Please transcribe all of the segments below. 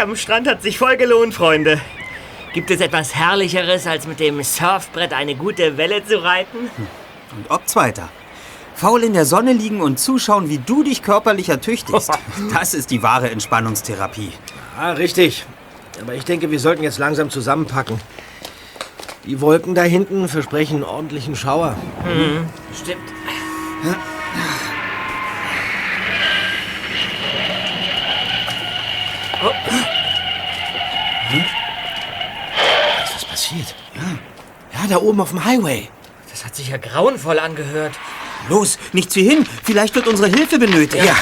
Tag am Strand hat sich voll gelohnt, Freunde. Gibt es etwas Herrlicheres, als mit dem Surfbrett eine gute Welle zu reiten? Und ob Zweiter. Faul in der Sonne liegen und zuschauen, wie du dich körperlich ertüchtigst. Das ist die wahre Entspannungstherapie. Ah, richtig. Aber ich denke, wir sollten jetzt langsam zusammenpacken. Die Wolken da hinten versprechen einen ordentlichen Schauer. Mhm, stimmt. Oh. Ist was passiert? Ja. Ja, da oben auf dem Highway. Das hat sich ja grauenvoll angehört. Los, nicht zu hin. Vielleicht wird unsere Hilfe benötigt. Ja.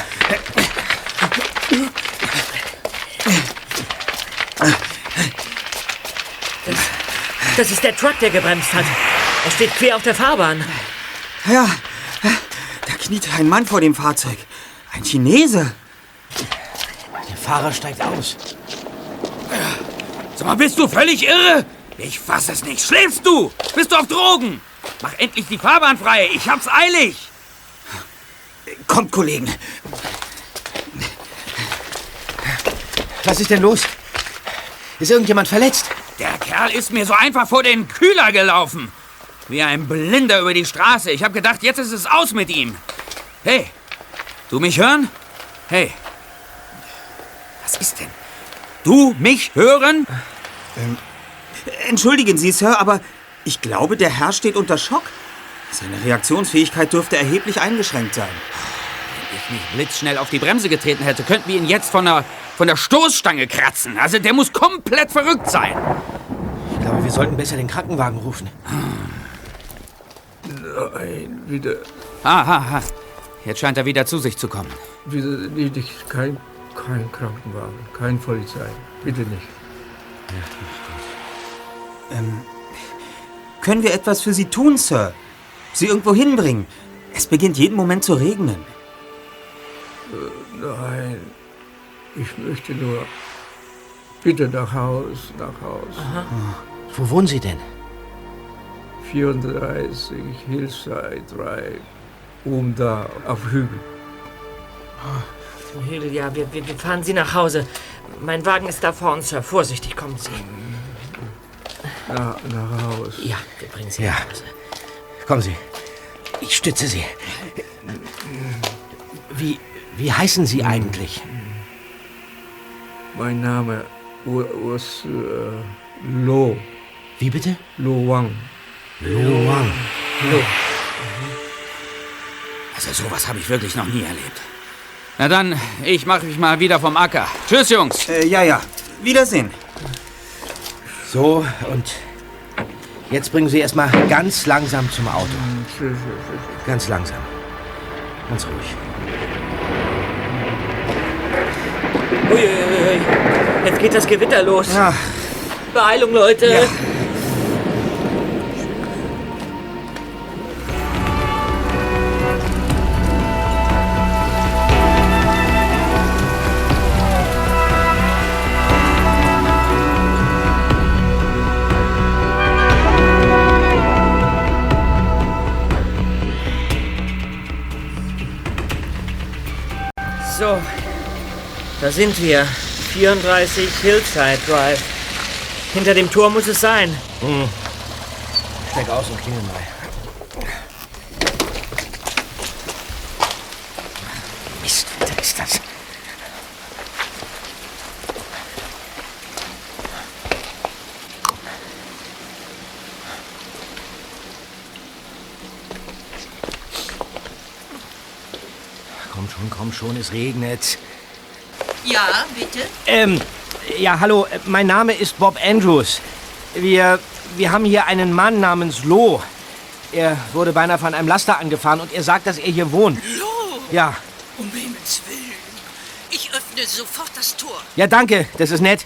Das, das ist der Truck, der gebremst hat. Er steht quer auf der Fahrbahn. Ja, da kniet ein Mann vor dem Fahrzeug. Ein Chinese. Der Fahrer steigt aus. Sag mal, bist du völlig irre? Ich fass es nicht. Schläfst du? Bist du auf Drogen? Mach endlich die Fahrbahn frei. Ich hab's eilig. Kommt, Kollegen. Was ist denn los? Ist irgendjemand verletzt? Der Kerl ist mir so einfach vor den Kühler gelaufen. Wie ein Blinder über die Straße. Ich hab gedacht, jetzt ist es aus mit ihm. Hey, du mich hören? Hey. Was ist denn? Du mich hören? Ähm, entschuldigen Sie, Sir, aber ich glaube, der Herr steht unter Schock. Seine Reaktionsfähigkeit dürfte erheblich eingeschränkt sein. Wenn ich nicht blitzschnell auf die Bremse getreten hätte, könnten wir ihn jetzt von der, von der Stoßstange kratzen. Also der muss komplett verrückt sein. Ich glaube, wir sollten besser den Krankenwagen rufen. Nein, wieder, Aha, aha. Jetzt scheint er wieder zu sich zu kommen. wieder nicht, kein, kein Krankenwagen, kein Polizei. Bitte nicht. Ähm, können wir etwas für Sie tun, Sir? Sie irgendwo hinbringen? Es beginnt jeden Moment zu regnen. Äh, nein, ich möchte nur bitte nach Haus, nach Haus. Wo wohnen Sie denn? 34 Hillside Drive, oben da auf Hügel. Frau Hügel, ja, wir, wir, wir fahren Sie nach Hause. Mein Wagen ist da vorne, Sir. Vorsichtig, kommen Sie. Na, nach Haus. Ja, wir bringen Sie Ja. nach Hause. Kommen Sie. Ich stütze Sie. Wie, wie heißen Sie eigentlich? Mein Name Urs äh, Lo. Wie bitte? Lo Wang. Lo Wang. Lo. Also sowas habe ich wirklich noch nie erlebt. Na dann, ich mache mich mal wieder vom Acker. Tschüss, Jungs. Äh, ja, ja. Wiedersehen. So, und jetzt bringen Sie erstmal ganz langsam zum Auto. Tschüss. Ganz langsam. Ganz ruhig. Uiuiui. Jetzt geht das Gewitter los. Ja, Beeilung, Leute. Ja. Da sind wir. 34 Hillside Drive. Hinter dem Tor muss es sein. Steig aus und klingel mal. Mist, was ist das? Komm schon, komm schon, es regnet. Ja, bitte. Ähm, ja, hallo, mein Name ist Bob Andrews. Wir, wir haben hier einen Mann namens Lo. Er wurde beinahe von einem Laster angefahren und er sagt, dass er hier wohnt. Lo, Ja, um Himmels Willen. Ich öffne sofort das Tor. ja, danke, das ist nett.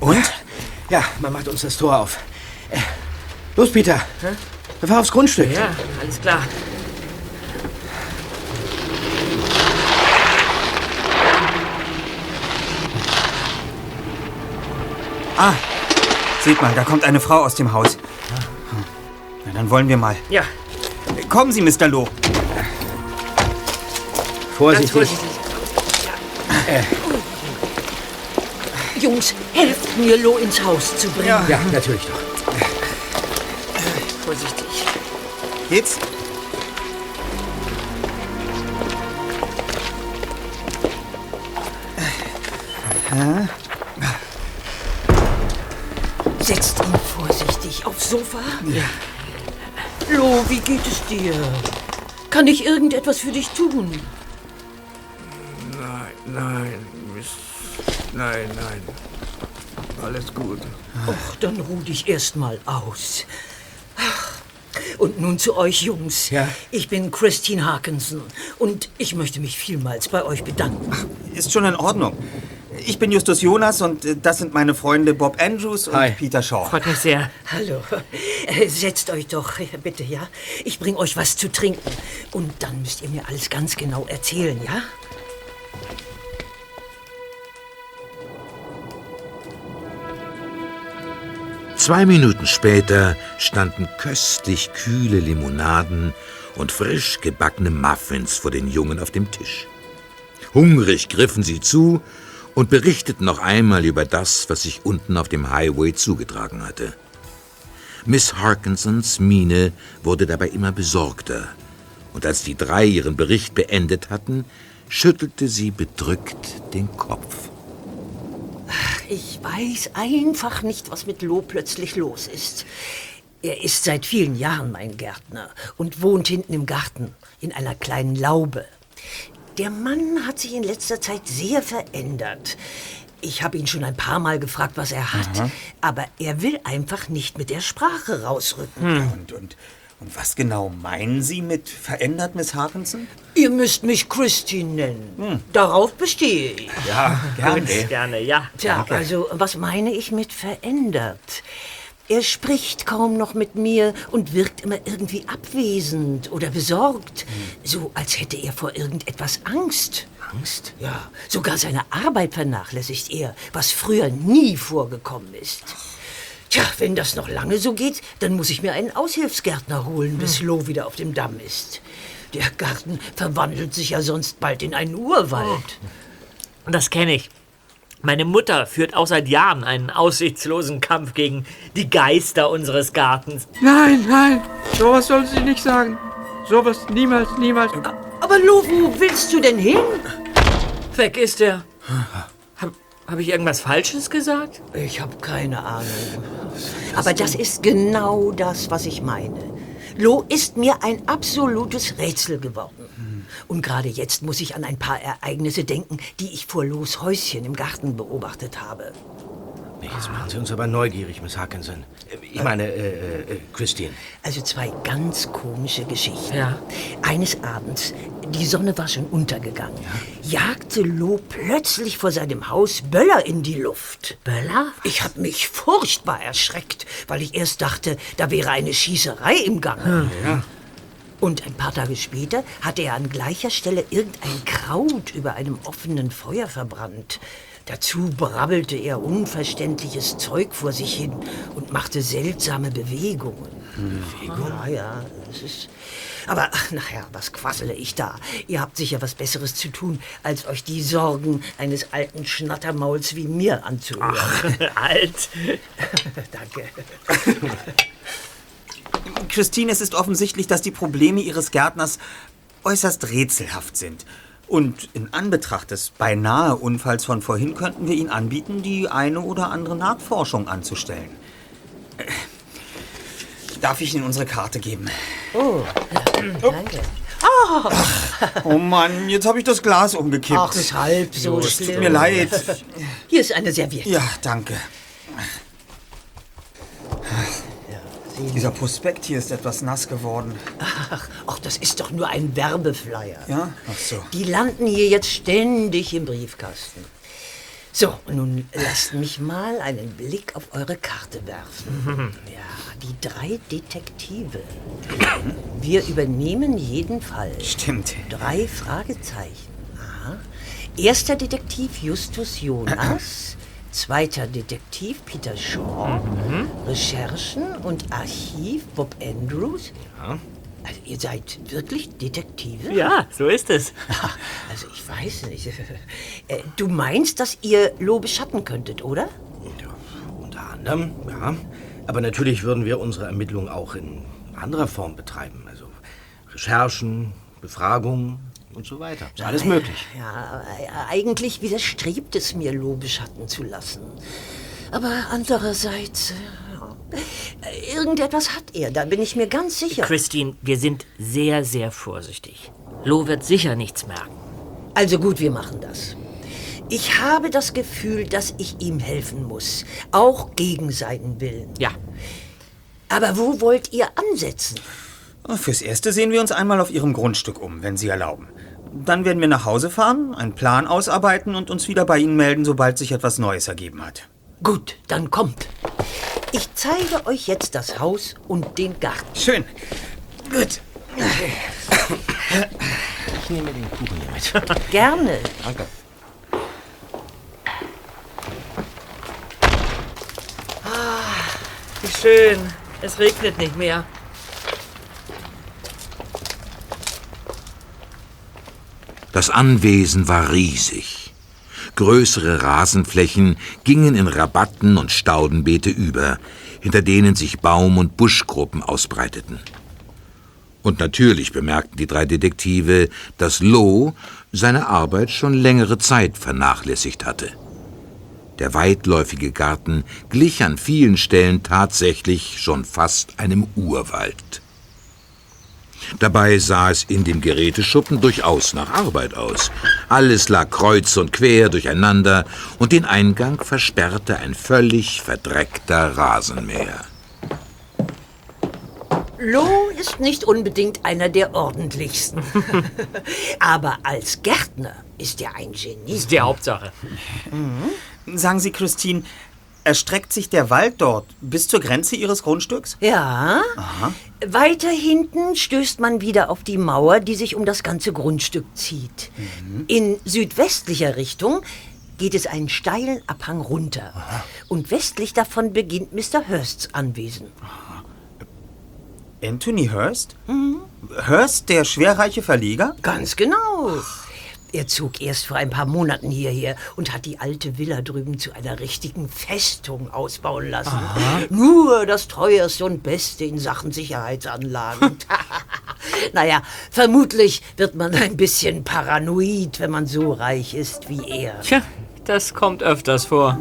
und? Ja, man macht uns das Tor auf. Äh, los, Peter. Wir fahren aufs Grundstück. Ja, alles klar. Ah, seht mal, da kommt eine Frau aus dem Haus. Na, dann wollen wir mal. Ja, Kommen Sie, Mr. Loh. Vorsichtig. Ganz vorsichtig. Jungs, helft mir, Lo ins Haus zu bringen. Ja, natürlich doch. Vorsichtig. Geht's? Setzt ihn vorsichtig aufs Sofa. Ja. Lo, wie geht es dir? Kann ich irgendetwas für dich tun? Nein, nein, Miss. Nein, nein. Alles gut. Och, dann ruh dich erst mal aus. Ach, Und nun zu euch Jungs. Ja. Ich bin Christine Harkinson und ich möchte mich vielmals bei euch bedanken. Ist schon in Ordnung. Ich bin Justus Jonas und äh, das sind meine Freunde Bob Andrews und Hi. Peter Shaw. Freut mich sehr. Hallo. Äh, Setzt euch doch, bitte, ja? Ich bring euch was zu trinken. Und dann müsst ihr mir alles ganz genau erzählen, ja? Zwei Minuten später standen köstlich kühle Limonaden und frisch gebackene Muffins vor den Jungen auf dem Tisch. Hungrig griffen sie zu und berichteten noch einmal über das, was sich unten auf dem Highway zugetragen hatte. Miss Harkinsons Miene wurde dabei immer besorgter, und als die drei ihren Bericht beendet hatten, schüttelte sie bedrückt den Kopf. Ich weiß einfach nicht, was mit Lo plötzlich los ist. Er ist seit vielen Jahren mein Gärtner und wohnt hinten im Garten in einer kleinen Laube. Der Mann hat sich in letzter Zeit sehr verändert. Ich habe ihn schon ein paar Mal gefragt, was er hat, aber er will einfach nicht mit der Sprache rausrücken. Und, und, und was genau meinen Sie mit verändert, Miss Harkinson? Ihr müsst mich Christine nennen. Darauf bestehe ich. Ja, gerne. Gerne, ja. Tja, also was meine ich mit verändert? Er spricht kaum noch mit mir und wirkt immer irgendwie abwesend oder besorgt. So als hätte er vor irgendetwas Angst. Angst? Ja, sogar seine Arbeit vernachlässigt er, was früher nie vorgekommen ist. Tja, wenn das noch lange so geht, dann muss ich mir einen Aushilfsgärtner holen, bis Lo wieder auf dem Damm ist. Der Garten verwandelt sich ja sonst bald in einen Urwald. Und das kenne ich. Meine Mutter führt auch seit Jahren einen aussichtslosen Kampf gegen die Geister unseres Gartens. Nein, nein. Sowas soll sie nicht sagen. Sowas niemals, niemals. Aber Lo, wo willst du denn hin? Weg ist er. Hab, hab ich irgendwas Falsches gesagt? Ich habe keine Ahnung. Aber das ist genau das, was ich meine. Lo ist mir ein absolutes Rätsel geworden. Und gerade jetzt muss ich an ein paar Ereignisse denken, die ich vor Los Häuschen im Garten beobachtet habe. Jetzt machen Sie uns aber neugierig, Miss Harkinson. Äh, Ich meine, äh, äh, Christine. Also zwei ganz komische Geschichten. Ja. Eines Abends, die Sonne war schon untergegangen, jagte Lo plötzlich vor seinem Haus Böller in die Luft. Böller? Ich habe mich furchtbar erschreckt, weil ich erst dachte, da wäre eine Schießerei im Gange. Und ein paar Tage später hatte er an gleicher Stelle irgendein Kraut über einem offenen Feuer verbrannt. Dazu brabbelte er unverständliches Zeug vor sich hin und machte seltsame Bewegungen. Bewegungen? Ja, ja, das ist. Aber ach, nachher, was quassele ich da? Ihr habt sicher was Besseres zu tun, als euch die Sorgen eines alten Schnattermauls wie mir anzuhören. Alt. Danke. Christine, es ist offensichtlich, dass die Probleme Ihres Gärtners äußerst rätselhaft sind. Und in Anbetracht des beinahe Unfalls von vorhin könnten wir Ihnen anbieten, die eine oder andere Nachforschung anzustellen. Äh, Darf ich Ihnen unsere Karte geben? Danke. Oh Mann, jetzt habe ich das Glas umgekippt. Ach, ist halb so es schlimm. tut mir leid. Hier ist eine Serviette. Ja, danke. Dieser Prospekt hier ist etwas nass geworden. Ach, ach, das ist doch nur ein Werbeflyer. Ja? Ach so. Die landen hier jetzt ständig im Briefkasten. So, nun lasst mich mal einen Blick auf eure Karte werfen. Ja, die drei Detektive. Wir übernehmen jeden Fall. Stimmt. Drei Fragezeichen. Aha. Erster Detektiv Justus Jonas. Zweiter Detektiv Peter Shaw. Recherchen und Archiv Bob Andrews. Also ihr seid wirklich Detektive? Ja, so ist es. Also ich weiß nicht. Äh, Du meinst, dass ihr Lo beschatten könntet, oder? Ja, unter anderem, ja. Aber natürlich würden wir unsere Ermittlungen auch in anderer Form betreiben. Also Recherchen, Befragungen und so weiter. Ist alles möglich. Ja, äh, eigentlich widerstrebt es mir, Lo beschatten zu lassen. Aber andererseits, äh, irgendetwas hat er, da bin ich mir ganz sicher. Christine, wir sind sehr, sehr vorsichtig. Lo wird sicher nichts merken. Also gut, wir machen das. Ich habe das Gefühl, dass ich ihm helfen muss, auch gegen seinen Willen. Ja, Aber wo wollt ihr ansetzen? Fürs Erste sehen wir uns einmal auf Ihrem Grundstück um, wenn Sie erlauben. Dann werden wir nach Hause fahren, einen Plan ausarbeiten und uns wieder bei Ihnen melden, sobald sich etwas Neues ergeben hat. Gut, dann kommt. Ich zeige euch jetzt das Haus und den Garten. Schön. Gut. Ich nehme den Kuchen hier mit. Gerne. Danke. wie schön. Es regnet nicht mehr. Das Anwesen war riesig. Größere Rasenflächen gingen in Rabatten und Staudenbeete über, hinter denen sich Baum- und Buschgruppen ausbreiteten. Und natürlich bemerkten die drei Detektive, dass Loh seine Arbeit schon längere Zeit vernachlässigt hatte. Der weitläufige Garten glich an vielen Stellen tatsächlich schon fast einem Urwald. Dabei sah es in dem Geräteschuppen durchaus nach Arbeit aus. Alles lag kreuz und quer durcheinander und den Eingang versperrte ein völlig verdreckter Rasenmäher. Lo ist nicht unbedingt einer der ordentlichsten. Aber als Gärtner ist er ein Genie. Ist die Hauptsache. Sagen Sie, Christine, erstreckt sich der Wald dort bis zur Grenze Ihres Grundstücks? Ja. Weiter hinten stößt man wieder auf die Mauer, die sich um das ganze Grundstück zieht. In südwestlicher Richtung geht es einen steilen Abhang runter. Und westlich davon beginnt Mr. Hursts Anwesen. Anthony Hurst? Hurst, der schwerreiche Verleger? Ganz genau. Er zog erst vor ein paar Monaten hierher und hat die alte Villa drüben zu einer richtigen Festung ausbauen lassen. Nur das teuerste und beste in Sachen Sicherheitsanlagen. naja, vermutlich wird man ein bisschen paranoid, wenn man so reich ist wie er. Tja, das kommt öfters vor.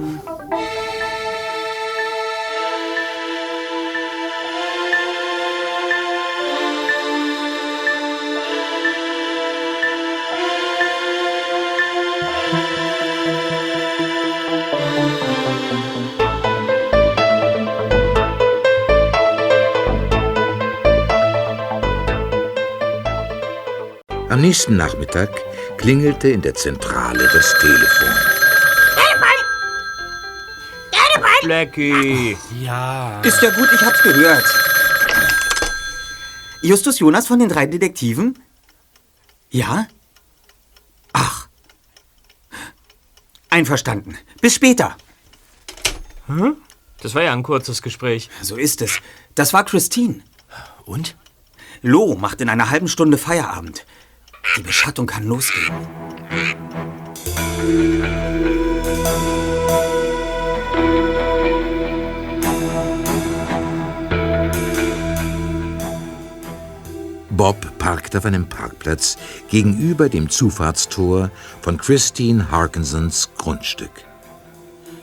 Am nächsten Nachmittag klingelte in der Zentrale das Telefon. Blackie. Ja. Ist ja gut, ich hab's gehört. Justus Jonas von den drei Detektiven? Ja? Ach. Einverstanden. Bis später. Das war ja ein kurzes Gespräch. So ist es. Das war Christine. Und? Lo macht in einer halben Stunde Feierabend. Die Beschattung kann losgehen. Bob parkte auf einem Parkplatz gegenüber dem Zufahrtstor von Christine Harkinsons Grundstück.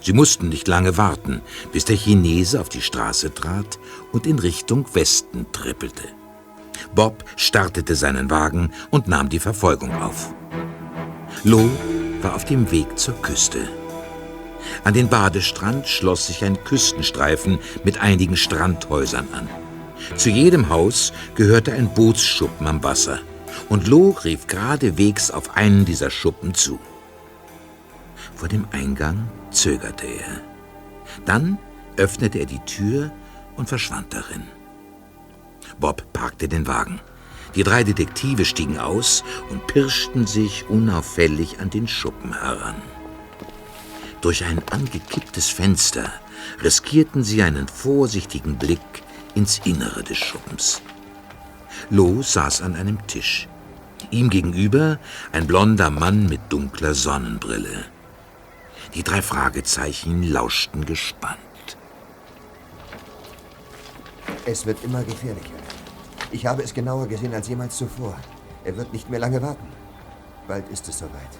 Sie mussten nicht lange warten, bis der Chinese auf die Straße trat und in Richtung Westen trippelte. Bob startete seinen Wagen und nahm die Verfolgung auf. Lo war auf dem Weg zur Küste. An den Badestrand schloss sich ein Küstenstreifen mit einigen Strandhäusern an. Zu jedem Haus gehörte ein Bootsschuppen am Wasser, und Lo rief geradewegs auf einen dieser Schuppen zu. Vor dem Eingang zögerte er. Dann öffnete er die Tür und verschwand darin. Bob parkte den Wagen. Die drei Detektive stiegen aus und pirschten sich unauffällig an den Schuppen heran. Durch ein angekipptes Fenster riskierten sie einen vorsichtigen Blick ins Innere des Schuppens. Lo saß an einem Tisch. Ihm gegenüber ein blonder Mann mit dunkler Sonnenbrille. Die drei Fragezeichen lauschten gespannt. Es wird immer gefährlicher. Ich habe es genauer gesehen als jemals zuvor. Er wird nicht mehr lange warten. Bald ist es soweit.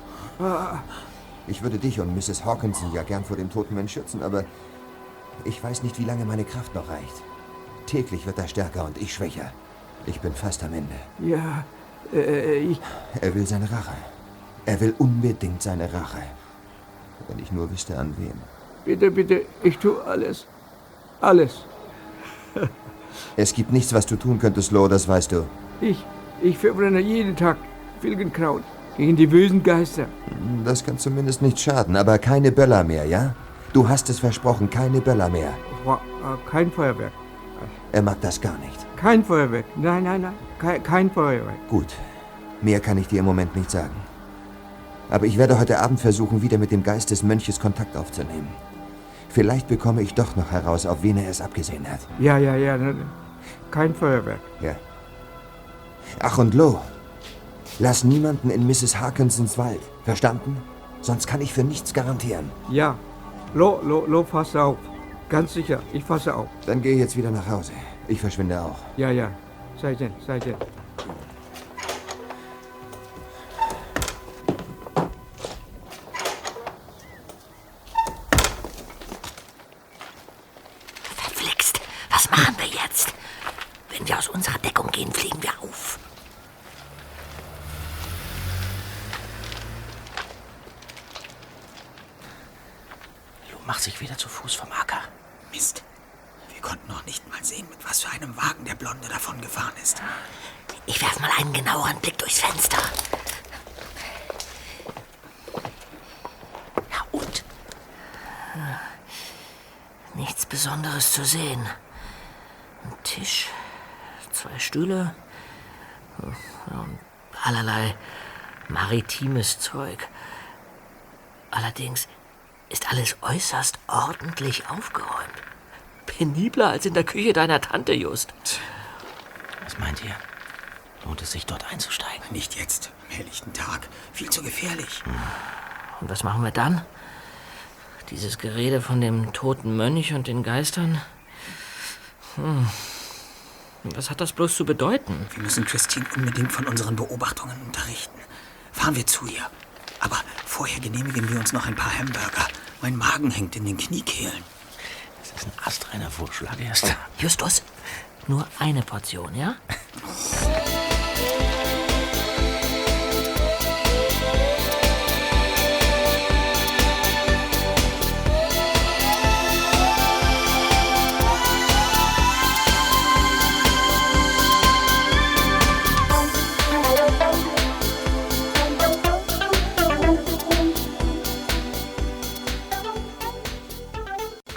Ich würde dich und Mrs. Hawkinson ja gern vor dem toten Mensch schützen, aber ich weiß nicht, wie lange meine Kraft noch reicht. Täglich wird er stärker und ich schwächer. Ich bin fast am Ende. Ja, äh, ich. Er will seine Rache. Er will unbedingt seine Rache. Wenn ich nur wüsste, an wem. Bitte, bitte, ich tue alles. Alles. Es gibt nichts, was du tun könntest, Lo, das weißt du. Ich, ich verbrenne jeden Tag Wilgenkraut gegen die bösen Geister. Das kann zumindest nicht schaden, aber keine Böller mehr, ja? Du hast es versprochen, keine Böller mehr. Äh, Kein Feuerwerk. Er mag das gar nicht. Kein Feuerwerk. Nein, nein, nein. Kein, kein Feuerwerk. Gut, mehr kann ich dir im Moment nicht sagen. Aber ich werde heute Abend versuchen, wieder mit dem Geist des Mönches Kontakt aufzunehmen. Vielleicht bekomme ich doch noch heraus, auf wen er es abgesehen hat. Ja, ja, ja. ne, ne. Kein Feuerwerk. Ja. Ach und Lo, lass niemanden in Mrs. Harkinsons Wald. Verstanden? Sonst kann ich für nichts garantieren. Ja. Lo, lo, lo, pass auf. Ganz sicher, ich passe auf. Dann geh jetzt wieder nach Hause. Ich verschwinde auch. Ja, ja. Sei denn, sei denn. Verflixt. Was machen wir jetzt? Wenn wir aus unserer Deckung gehen, fliegen wir auf. Lo macht sich wieder zu Fuß vom Acker. Mist. Wir konnten noch nicht mal sehen, mit was für einem Wagen der Blonde davon gefahren ist. Ich werfe mal einen genaueren Blick durchs Fenster. Ja, und? Nichts Besonderes zu sehen. Ein Tisch, zwei Stühle ja, und allerlei maritimes Zeug. Allerdings ist alles äußerst ordentlich aufgeräumt. Penibler als in der Küche deiner Tante, Just. Was meint ihr? Lohnt es sich, dort einzusteigen? Nicht jetzt, am helllichten Tag. Viel zu gefährlich. Und was machen wir dann? Dieses Gerede von dem toten Mönch und den Geistern? Hm. Was hat das bloß zu bedeuten? Wir müssen Christine unbedingt von unseren Beobachtungen unterrichten. Fahren wir zu ihr. Aber vorher genehmigen wir uns noch ein paar Hamburger. Mein Magen hängt in den Kniekehlen. Das ist ein astreiner Vorschlag erst. Justus, nur eine Portion, ja?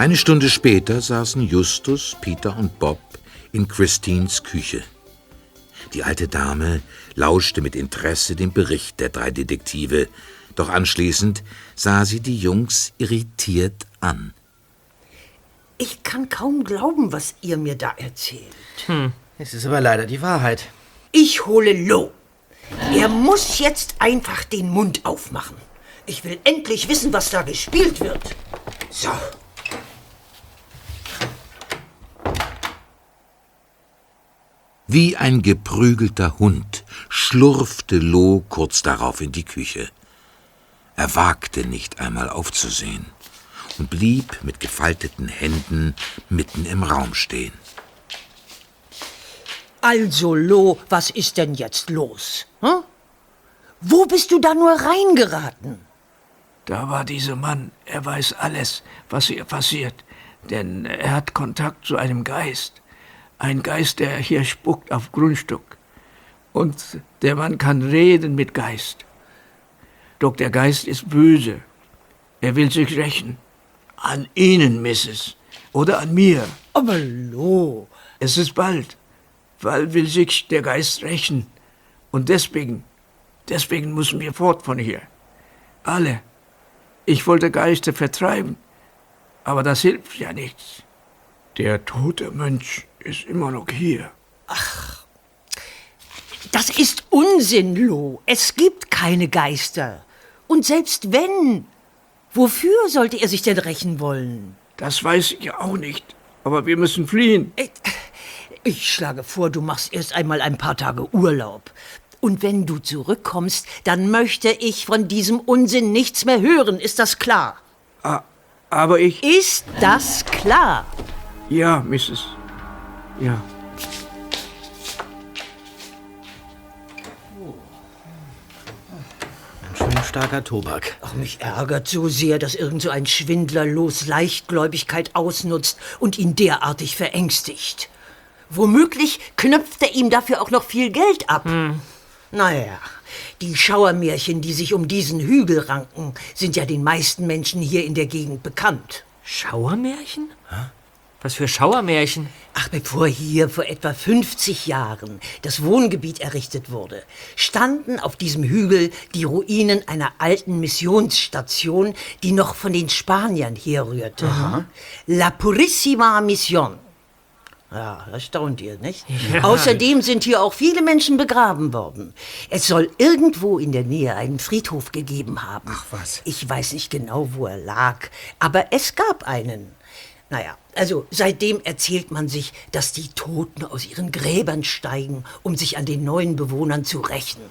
Eine Stunde später saßen Justus, Peter und Bob in Christines Küche. Die alte Dame lauschte mit Interesse dem Bericht der drei Detektive, doch anschließend sah sie die Jungs irritiert an. Ich kann kaum glauben, was ihr mir da erzählt. Es ist aber leider die Wahrheit. Ich hole Lo. Er muss jetzt einfach den Mund aufmachen. Ich will endlich wissen, was da gespielt wird. So. Wie ein geprügelter Hund schlurfte Lo kurz darauf in die Küche. Er wagte nicht einmal aufzusehen und blieb mit gefalteten Händen mitten im Raum stehen. Also, Lo, was ist denn jetzt los? Hm? Wo bist du da nur reingeraten? Da war dieser Mann. Er weiß alles, was hier passiert. Denn er hat Kontakt zu einem Geist. Ein Geist, der hier spuckt auf Grundstück. Und der Mann kann reden mit Geist. Doch der Geist ist böse. Er will sich rächen. An Ihnen, Mrs. Oder an mir. Aber Lo, Es ist bald. Bald will sich der Geist rächen. Und deswegen, deswegen müssen wir fort von hier. Alle. Ich wollte Geister vertreiben, aber das hilft ja nichts. Der tote Mönch ist immer noch hier. Unsinn, Lo. Es gibt keine Geister. Und selbst wenn, wofür sollte er sich denn rächen wollen? Das weiß ich auch nicht. Aber wir müssen fliehen. Ich schlage vor, du machst erst einmal ein paar Tage Urlaub. Und wenn du zurückkommst, dann möchte ich von diesem Unsinn nichts mehr hören. Ist das klar? Aber ich. Ist das klar? Ja, Mrs. Ja. Schön starker Tobak. Ach, mich ärgert so sehr, dass irgend so ein Schwindler los Leichtgläubigkeit ausnutzt und ihn derartig verängstigt. Womöglich knöpft er ihm dafür auch noch viel Geld ab. Naja, die Schauermärchen, die sich um diesen Hügel ranken, sind ja den meisten Menschen hier in der Gegend bekannt. Schauermärchen? Was für Schauermärchen? Ach, bevor hier vor etwa 50 Jahren das Wohngebiet errichtet wurde, standen auf diesem Hügel die Ruinen einer alten Missionsstation, die noch von den Spaniern herrührte. La Purissima Mission. Ja, das staunt ihr, nicht? Außerdem sind hier auch viele Menschen begraben worden. Es soll irgendwo in der Nähe einen Friedhof gegeben haben. Ach was. Ich weiß nicht genau, wo er lag, aber es gab einen. Naja, also seitdem erzählt man sich, dass die Toten aus ihren Gräbern steigen, um sich an den neuen Bewohnern zu rächen.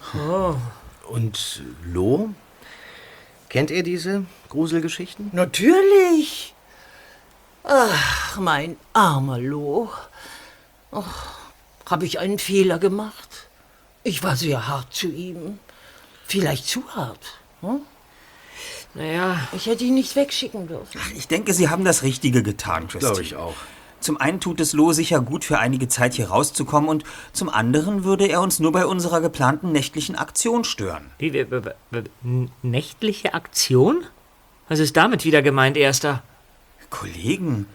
Und Lo? Kennt ihr diese Gruselgeschichten? Natürlich. Ach, mein armer Lo. Habe ich einen Fehler gemacht? Ich war sehr hart zu ihm. Vielleicht zu hart. Hm? Naja, Ich hätte ihn nicht wegschicken dürfen. Ich denke, Sie haben das Richtige getan, Christine. Glaube ich auch. Zum einen tut es Lo sicher gut, für einige Zeit hier rauszukommen und zum anderen würde er uns nur bei unserer geplanten nächtlichen Aktion stören. wie, wie, wie, wie, n- nächtliche Aktion? Was ist damit wieder gemeint, Erster? Kollegen,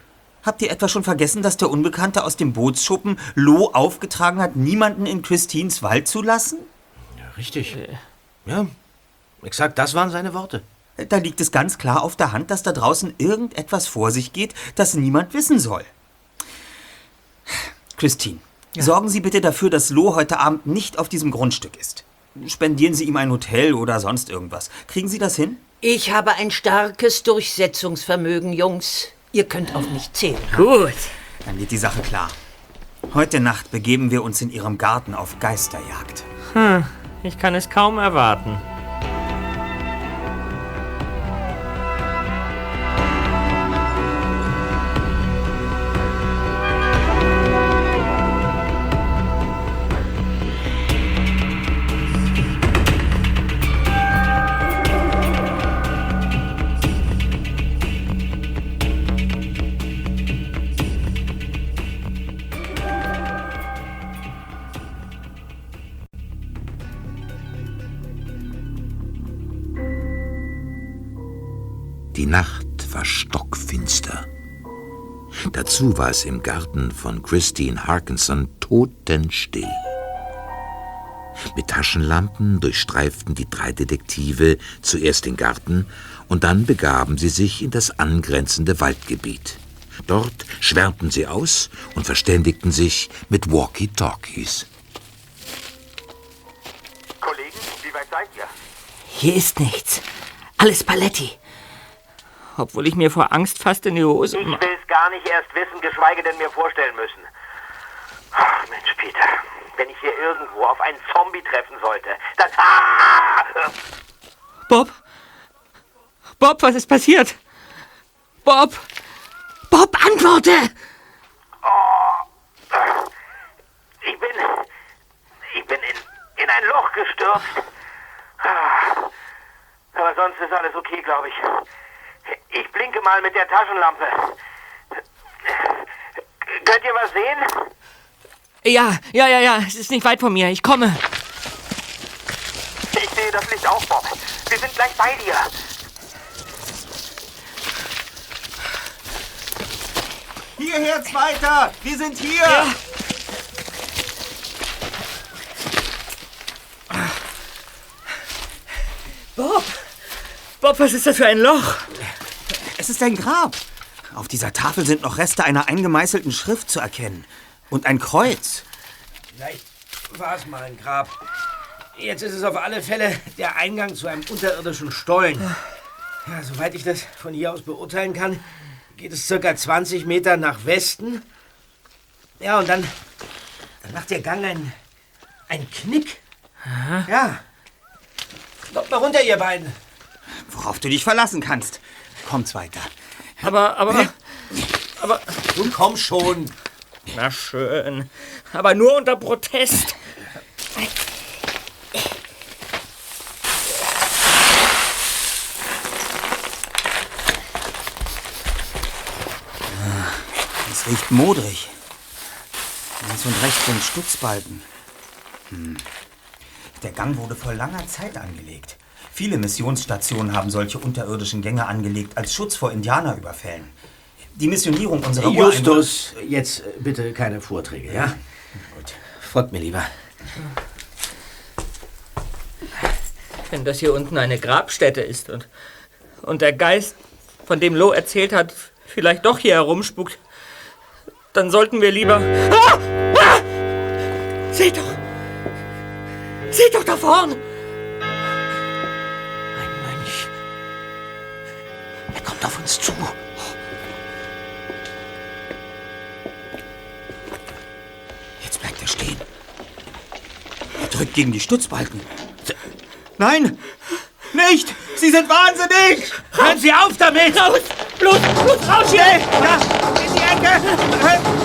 habt ihr etwa schon vergessen, dass der Unbekannte aus dem Bootsschuppen Lo aufgetragen hat, niemanden in Christines Wald zu lassen? Richtig. Ja, exakt das waren seine Worte. Da liegt es ganz klar auf der Hand, dass da draußen irgendetwas vor sich geht, das niemand wissen soll. Christine, sorgen Sie bitte dafür, dass Lo heute Abend nicht auf diesem Grundstück ist. Spendieren Sie ihm ein Hotel oder sonst irgendwas. Kriegen Sie das hin? Ich habe ein starkes Durchsetzungsvermögen, Jungs. Ihr könnt auf mich zählen. Gut. Dann wird die Sache klar. Heute Nacht begeben wir uns in Ihrem Garten auf Geisterjagd. Ich kann es kaum erwarten. Dazu war es im Garten von Christine Harkinson totenstill. Mit Taschenlampen durchstreiften die drei Detektive zuerst den Garten und dann begaben sie sich in das angrenzende Waldgebiet. Dort schwärmten sie aus und verständigten sich mit Walkie-Talkies. Kollegen, wie weit seid ihr? Hier ist nichts. Alles Paletti. Obwohl ich mir vor Angst fast in die Hose... Ich will's gar nicht erst wissen, geschweige denn mir vorstellen müssen. Ach, Mensch, Peter, wenn ich hier irgendwo auf einen Zombie treffen sollte, dann... Ah! Bob? Bob, was ist passiert? Bob! Bob, antworte! Ich bin... Ich bin in, in ein Loch gestürzt. Ah. Aber sonst ist alles okay, glaube ich. Ich blinke mal mit der Taschenlampe. Könnt ihr was sehen? Ja, ja, ja, ja, es ist nicht weit von mir. Ich komme. Ich sehe das Licht auch, Bob. Wir sind gleich bei dir. Hierher, Zweiter! Wir sind hier! Bob! Bob, was ist das für ein Loch? Es ist ein Grab. Auf dieser Tafel sind noch Reste einer eingemeißelten Schrift zu erkennen. Und ein Kreuz. Vielleicht war es mal ein Grab. Jetzt ist es auf alle Fälle der Eingang zu einem unterirdischen Stollen. Ja, soweit ich das von hier aus beurteilen kann, geht es circa 20 Meter nach Westen. Ja, und dann, dann macht der Gang einen, einen Knick. Ja. Kommt mal runter, ihr beiden. Worauf du dich verlassen kannst. Kommt's weiter. Aber, aber, aber, Nun komm schon. na schön. Aber nur unter Protest. Es riecht modrig. Links und rechts sind Stutzbalken. Hm. Der Gang wurde vor langer Zeit angelegt. Viele Missionsstationen haben solche unterirdischen Gänge angelegt als Schutz vor Indianerüberfällen. Die Missionierung unserer Ureinwohner... Justus, jetzt äh, bitte keine Vorträge, ja? Gut. Folgt mir lieber. Wenn das hier unten eine Grabstätte ist und, und der Geist, von dem Lo erzählt hat, vielleicht doch hier herumspukt, dann sollten wir lieber. Ah! Ah! Seht doch! Seht doch da vorn! Stehen. Er drückt gegen die Stutzbalken. Nein! Nicht! Sie sind wahnsinnig! Hören Sie auf damit! Raus! Los, los, raus hier! Ja, in die Ecke!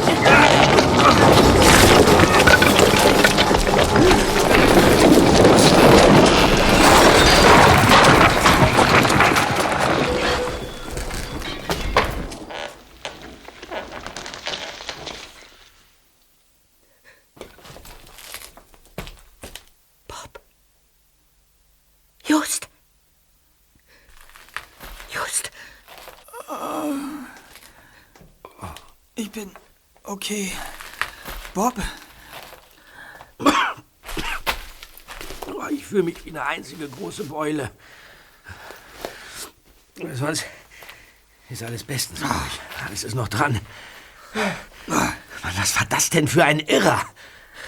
Okay. Bob? Oh, Ich fühle mich wie eine einzige große Beule. Sonst ist alles bestens. Alles ist noch dran. Mann, was war das denn für ein Irrer?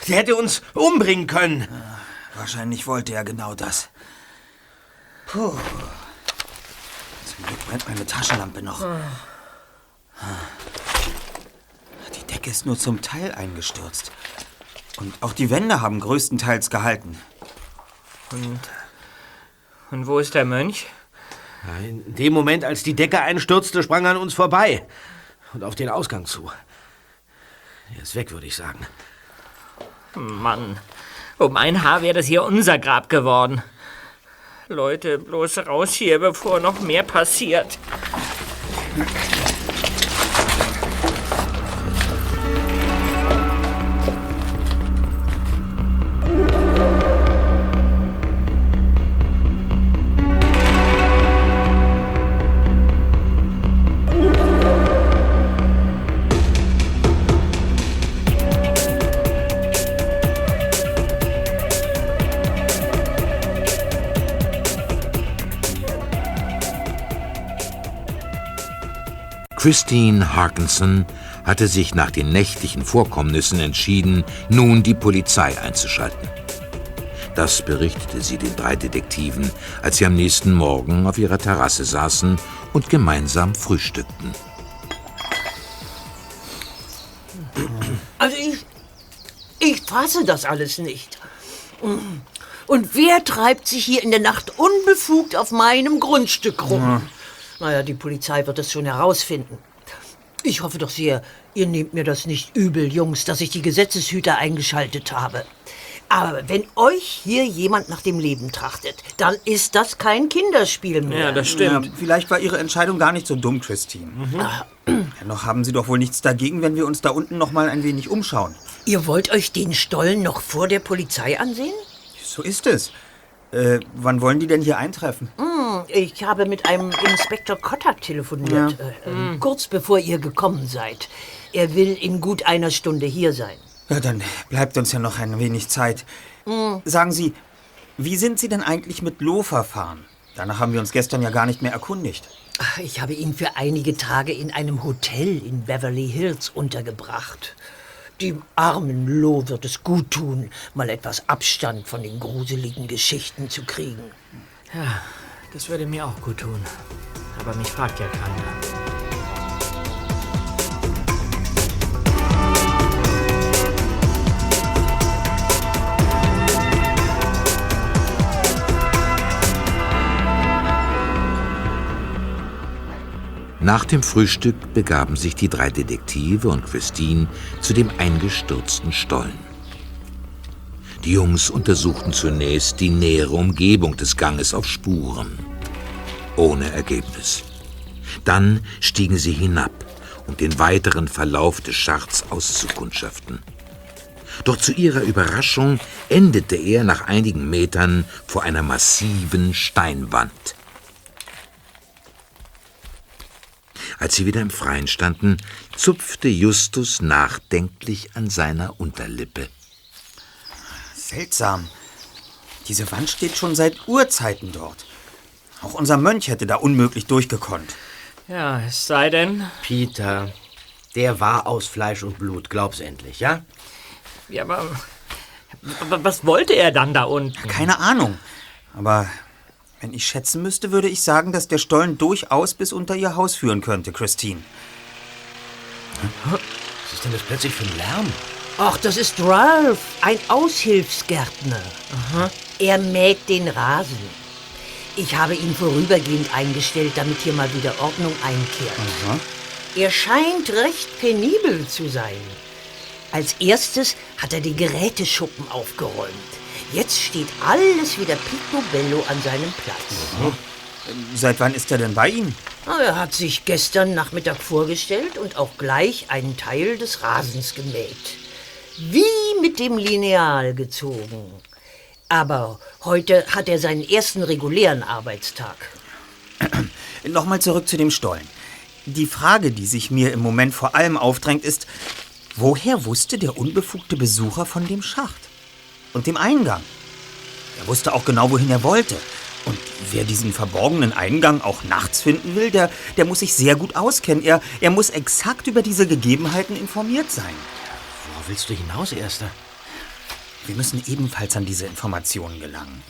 Der hätte uns umbringen können. Wahrscheinlich wollte er genau das. Puh. Zum Glück brennt meine Taschenlampe noch. Die Decke ist nur zum Teil eingestürzt. Und auch die Wände haben größtenteils gehalten. Und, und wo ist der Mönch? In dem Moment, als die Decke einstürzte, sprang er an uns vorbei. Und auf den Ausgang zu. Er ist weg, würde ich sagen. Mann, um ein Haar wäre das hier unser Grab geworden. Leute, bloß raus hier, bevor noch mehr passiert. Christine Harkinson hatte sich nach den nächtlichen Vorkommnissen entschieden, nun die Polizei einzuschalten. Das berichtete sie den drei Detektiven, als sie am nächsten Morgen auf ihrer Terrasse saßen und gemeinsam frühstückten. Also ich, ich fasse das alles nicht. Und wer treibt sich hier in der Nacht unbefugt auf meinem Grundstück rum? Naja, die Polizei wird es schon herausfinden. Ich hoffe doch sehr, ihr nehmt mir das nicht übel, Jungs, dass ich die Gesetzeshüter eingeschaltet habe. Aber wenn euch hier jemand nach dem Leben trachtet, dann ist das kein Kinderspiel mehr. Ja, das stimmt. Ja, vielleicht war Ihre Entscheidung gar nicht so dumm, Christine. Dennoch haben Sie doch wohl nichts dagegen, wenn wir uns da unten noch mal ein wenig umschauen. Ihr wollt euch den Stollen noch vor der Polizei ansehen? So ist es. Äh, wann wollen die denn hier eintreffen? Ich habe mit einem Inspektor Kotter telefoniert, äh, äh, kurz bevor ihr gekommen seid. Er will in gut einer Stunde hier sein. Ja, dann bleibt uns ja noch ein wenig Zeit. Sagen Sie, wie sind Sie denn eigentlich mit Lo verfahren? Danach haben wir uns gestern ja gar nicht mehr erkundigt. Ich habe ihn für einige Tage in einem Hotel in Beverly Hills untergebracht. Dem armen Lo wird es gut tun, mal etwas Abstand von den gruseligen Geschichten zu kriegen. Ja, das würde mir auch gut tun. Aber mich fragt ja keiner. Nach dem Frühstück begaben sich die drei Detektive und Christine zu dem eingestürzten Stollen. Die Jungs untersuchten zunächst die nähere Umgebung des Ganges auf Spuren. Ohne Ergebnis. Dann stiegen sie hinab, um den weiteren Verlauf des Schachts auszukundschaften. Doch zu ihrer Überraschung endete er nach einigen Metern vor einer massiven Steinwand. Als sie wieder im Freien standen, zupfte Justus nachdenklich an seiner Unterlippe. Seltsam. Diese Wand steht schon seit Urzeiten dort. Auch unser Mönch hätte da unmöglich durchgekonnt. Ja, es sei denn. Peter, der war aus Fleisch und Blut, glaub's endlich, ja? Ja, aber. aber was wollte er dann da unten? Keine Ahnung. Aber wenn ich schätzen müsste, würde ich sagen, dass der Stollen durchaus bis unter ihr Haus führen könnte, Christine. Was ist denn das plötzlich für ein Lärm? Ach, das ist Ralph, ein Aushilfsgärtner. Er mäht den Rasen. Ich habe ihn vorübergehend eingestellt, damit hier mal wieder Ordnung einkehrt. Er scheint recht penibel zu sein. Als erstes hat er die Geräteschuppen aufgeräumt. Jetzt steht alles wieder picobello an seinem Platz. Seit wann ist er denn bei Ihnen? Er hat sich gestern Nachmittag vorgestellt und auch gleich einen Teil des Rasens gemäht. Wie mit dem Lineal gezogen. Aber heute hat er seinen ersten regulären Arbeitstag. Nochmal zurück zu dem Stollen. Die Frage, die sich mir im Moment vor allem aufdrängt, ist, woher wusste der unbefugte Besucher von dem Schacht? Und dem Eingang? Er wusste auch genau, wohin er wollte. Und wer diesen verborgenen Eingang auch nachts finden will, der, der muss sich sehr gut auskennen. Er, er muss exakt über diese Gegebenheiten informiert sein. Wo willst du hinaus, Erster? Wir müssen ebenfalls an diese Informationen gelangen.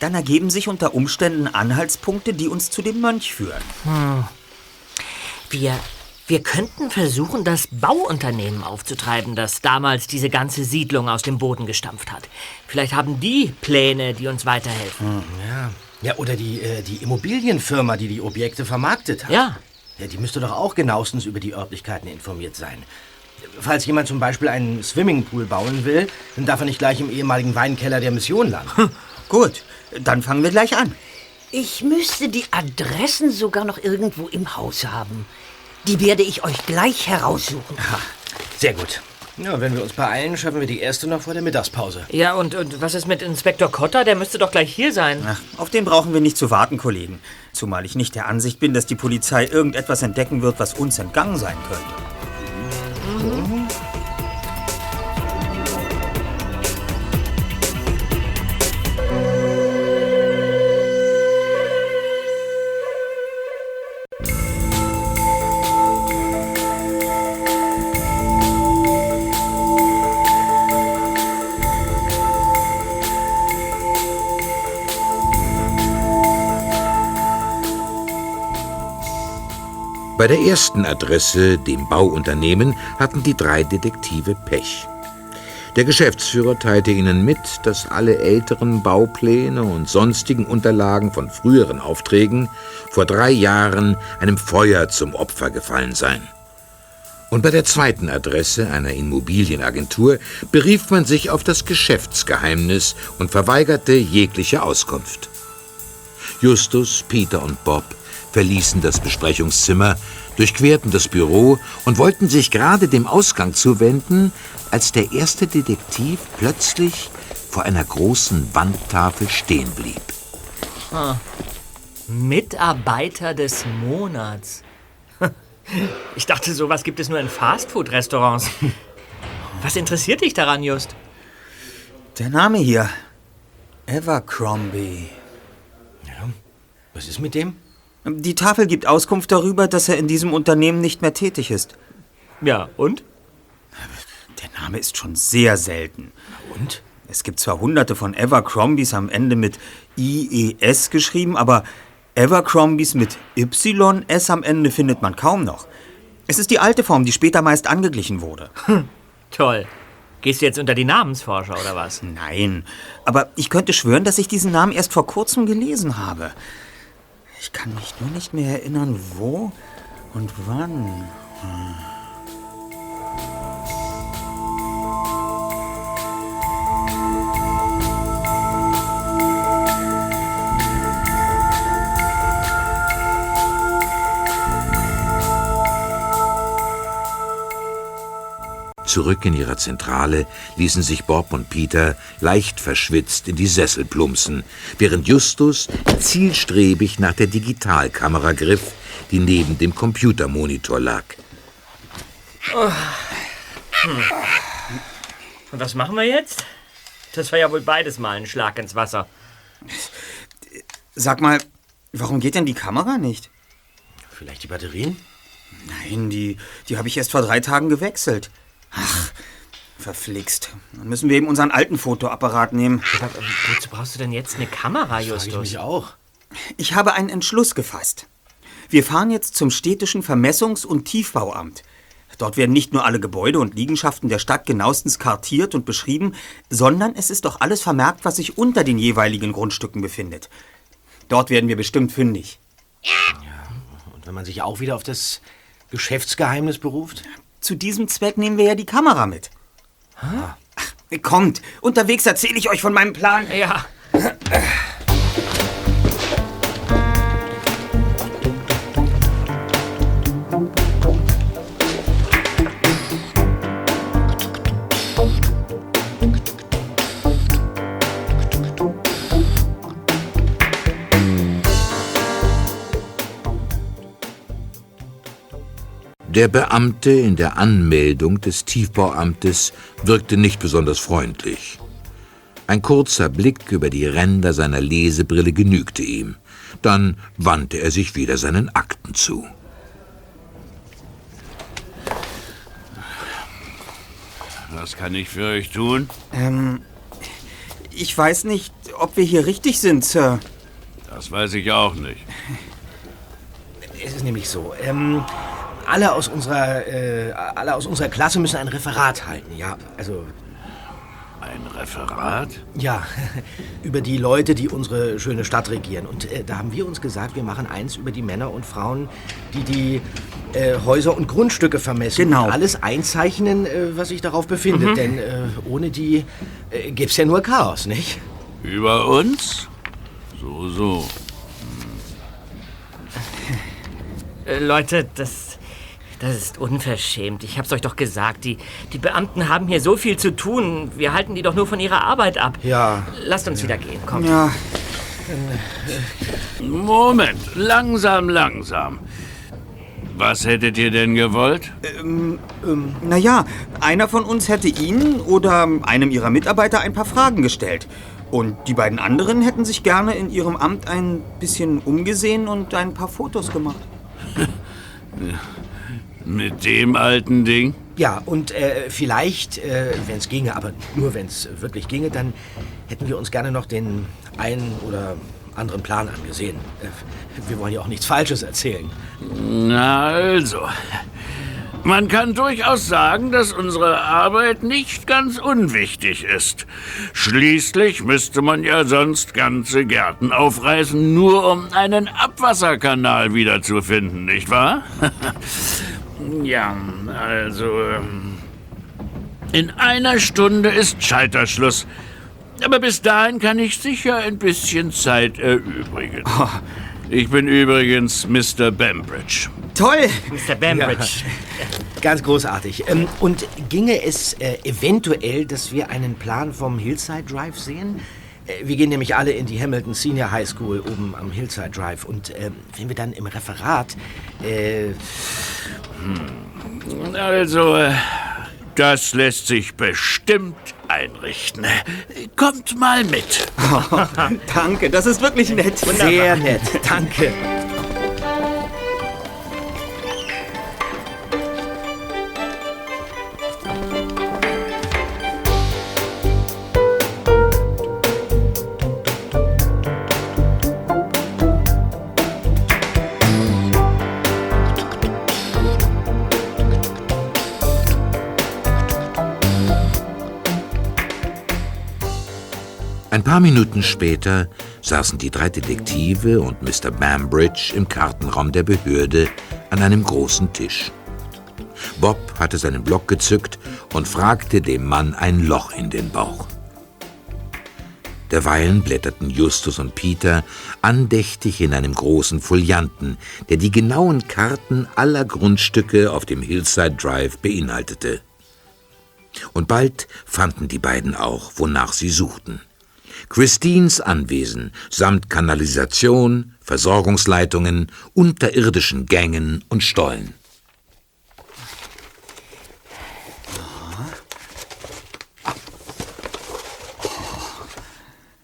Dann ergeben sich unter Umständen Anhaltspunkte, die uns zu dem Mönch führen. Wir, wir könnten versuchen, das Bauunternehmen aufzutreiben, das damals diese ganze Siedlung aus dem Boden gestampft hat. Vielleicht haben die Pläne, die uns weiterhelfen. Ja. Ja, oder die, äh, die Immobilienfirma, die die Objekte vermarktet hat. Ja. Ja, die müsste doch auch genauestens über die Örtlichkeiten informiert sein. Falls jemand zum Beispiel einen Swimmingpool bauen will, dann darf er nicht gleich im ehemaligen Weinkeller der Mission landen. Gut, dann fangen wir gleich an. Ich müsste die Adressen sogar noch irgendwo im Haus haben. Die werde ich euch gleich heraussuchen. Sehr gut. Ja, wenn wir uns beeilen, schaffen wir die erste noch vor der Mittagspause. Ja, und, und was ist mit Inspektor Cotter? Der müsste doch gleich hier sein. Ach, auf den brauchen wir nicht zu warten, Kollegen. Zumal ich nicht der Ansicht bin, dass die Polizei irgendetwas entdecken wird, was uns entgangen sein könnte. Bei der ersten Adresse, dem Bauunternehmen, hatten die drei Detektive Pech. Der Geschäftsführer teilte ihnen mit, dass alle älteren Baupläne und sonstigen Unterlagen von früheren Aufträgen vor drei Jahren einem Feuer zum Opfer gefallen seien. Und bei der zweiten Adresse einer Immobilienagentur berief man sich auf das Geschäftsgeheimnis und verweigerte jegliche Auskunft. Justus, Peter und Bob verließen das Besprechungszimmer, durchquerten das Büro und wollten sich gerade dem Ausgang zuwenden, als der erste Detektiv plötzlich vor einer großen Wandtafel stehen blieb. Mitarbeiter des Monats. Ich dachte, sowas gibt es nur in Fastfood-Restaurants. Was interessiert dich daran, Just? Der Name hier. Evercrombie. Was ist mit dem? Die Tafel gibt Auskunft darüber, dass er in diesem Unternehmen nicht mehr tätig ist. Ja, und? Der Name ist schon sehr selten. Und? Es gibt zwar hunderte von Evercrombies am Ende mit IES geschrieben, aber Evercrombies mit YS am Ende findet man kaum noch. Es ist die alte Form, die später meist angeglichen wurde. Toll. Gehst du jetzt unter die Namensforscher oder was? Nein, aber ich könnte schwören, dass ich diesen Namen erst vor kurzem gelesen habe. Ich kann mich nur nicht mehr erinnern, wo und wann. Zurück in ihrer Zentrale ließen sich Bob und Peter leicht verschwitzt in die Sessel plumpsen, während Justus zielstrebig nach der Digitalkamera griff, die neben dem Computermonitor lag. Und was machen wir jetzt? Das war ja wohl beides mal ein Schlag ins Wasser. Sag mal, warum geht denn die Kamera nicht? Vielleicht die Batterien? Nein, die, die habe ich erst vor drei Tagen gewechselt. Ach, verflixt. Dann müssen wir eben unseren alten Fotoapparat nehmen. Aber wozu brauchst du denn jetzt eine Kamera, Frag ich Justus? mich auch. Ich habe einen Entschluss gefasst. Wir fahren jetzt zum städtischen Vermessungs- und Tiefbauamt. Dort werden nicht nur alle Gebäude und Liegenschaften der Stadt genauestens kartiert und beschrieben, sondern es ist doch alles vermerkt, was sich unter den jeweiligen Grundstücken befindet. Dort werden wir bestimmt fündig. Und wenn man sich auch wieder auf das Geschäftsgeheimnis beruft? Zu diesem Zweck nehmen wir ja die Kamera mit. Ach, kommt, unterwegs erzähle ich euch von meinem Plan. Ja. Der Beamte in der Anmeldung des Tiefbauamtes wirkte nicht besonders freundlich. Ein kurzer Blick über die Ränder seiner Lesebrille genügte ihm. Dann wandte er sich wieder seinen Akten zu. Was kann ich für euch tun? Ähm, ich weiß nicht, ob wir hier richtig sind, Sir. Das weiß ich auch nicht. Es ist nämlich so, ähm, alle aus unserer, äh, alle aus unserer Klasse müssen ein Referat halten, ja. Also, Ein Referat? ja, über die Leute, die unsere schöne Stadt regieren. Und äh, da haben wir uns gesagt, wir machen eins über die Männer und Frauen, die die äh, Häuser und Grundstücke vermessen. Genau. Und alles einzeichnen, äh, was sich darauf befindet. Denn äh, ohne die äh, gäbe es ja nur Chaos, nicht? Über uns? So, so. Äh, Leute, das, das ist unverschämt. Ich hab's euch doch gesagt. Die, die Beamten haben hier so viel zu tun. Wir halten die doch nur von ihrer Arbeit ab. Ja. Lasst uns wieder gehen, kommt. Ja, Moment, langsam, langsam. Was hättet ihr denn gewollt? naja, einer von uns hätte Ihnen oder einem Ihrer Mitarbeiter ein paar Fragen gestellt. Und die beiden anderen hätten sich gerne in ihrem Amt ein bisschen umgesehen und ein paar Fotos gemacht. Mit dem alten Ding? Ja, und äh, vielleicht, äh, wenn es ginge, aber nur wenn es wirklich ginge, dann hätten wir uns gerne noch den einen oder anderen Plan angesehen. Äh, wir wollen ja auch nichts Falsches erzählen. Na also. Man kann durchaus sagen, dass unsere Arbeit nicht ganz unwichtig ist. Schließlich müsste man ja sonst ganze Gärten aufreißen, nur um einen Abwasserkanal wiederzufinden, nicht wahr? ja, also. ähm, In einer Stunde ist Scheiterschluss. Aber bis dahin kann ich sicher ein bisschen Zeit erübrigen. Ich bin übrigens Mr. Bambridge. Toll! Mr. Bambridge. Ganz großartig. Ähm, und ginge es äh, eventuell, dass wir einen Plan vom Hillside Drive sehen? Äh, wir gehen nämlich alle in die Hamilton Senior High School oben am Hillside Drive. Und ähm, wenn wir dann im Referat. Äh, Also, äh, das lässt sich bestimmt einrichten. Kommt mal mit. Danke, das ist wirklich nett. sehr nett. Danke. Ein paar Minuten später saßen die drei Detektive und Mr. Bambridge im Kartenraum der Behörde an einem großen Tisch. Bob hatte seinen Block gezückt und fragte dem Mann ein Loch in den Bauch. Derweilen blätterten Justus und Peter andächtig in einem großen Folianten, der die genauen Karten aller Grundstücke auf dem Hillside Drive beinhaltete. Und bald fanden die beiden auch, wonach sie suchten. Christines Anwesen samt Kanalisation, Versorgungsleitungen, unterirdischen Gängen und Stollen.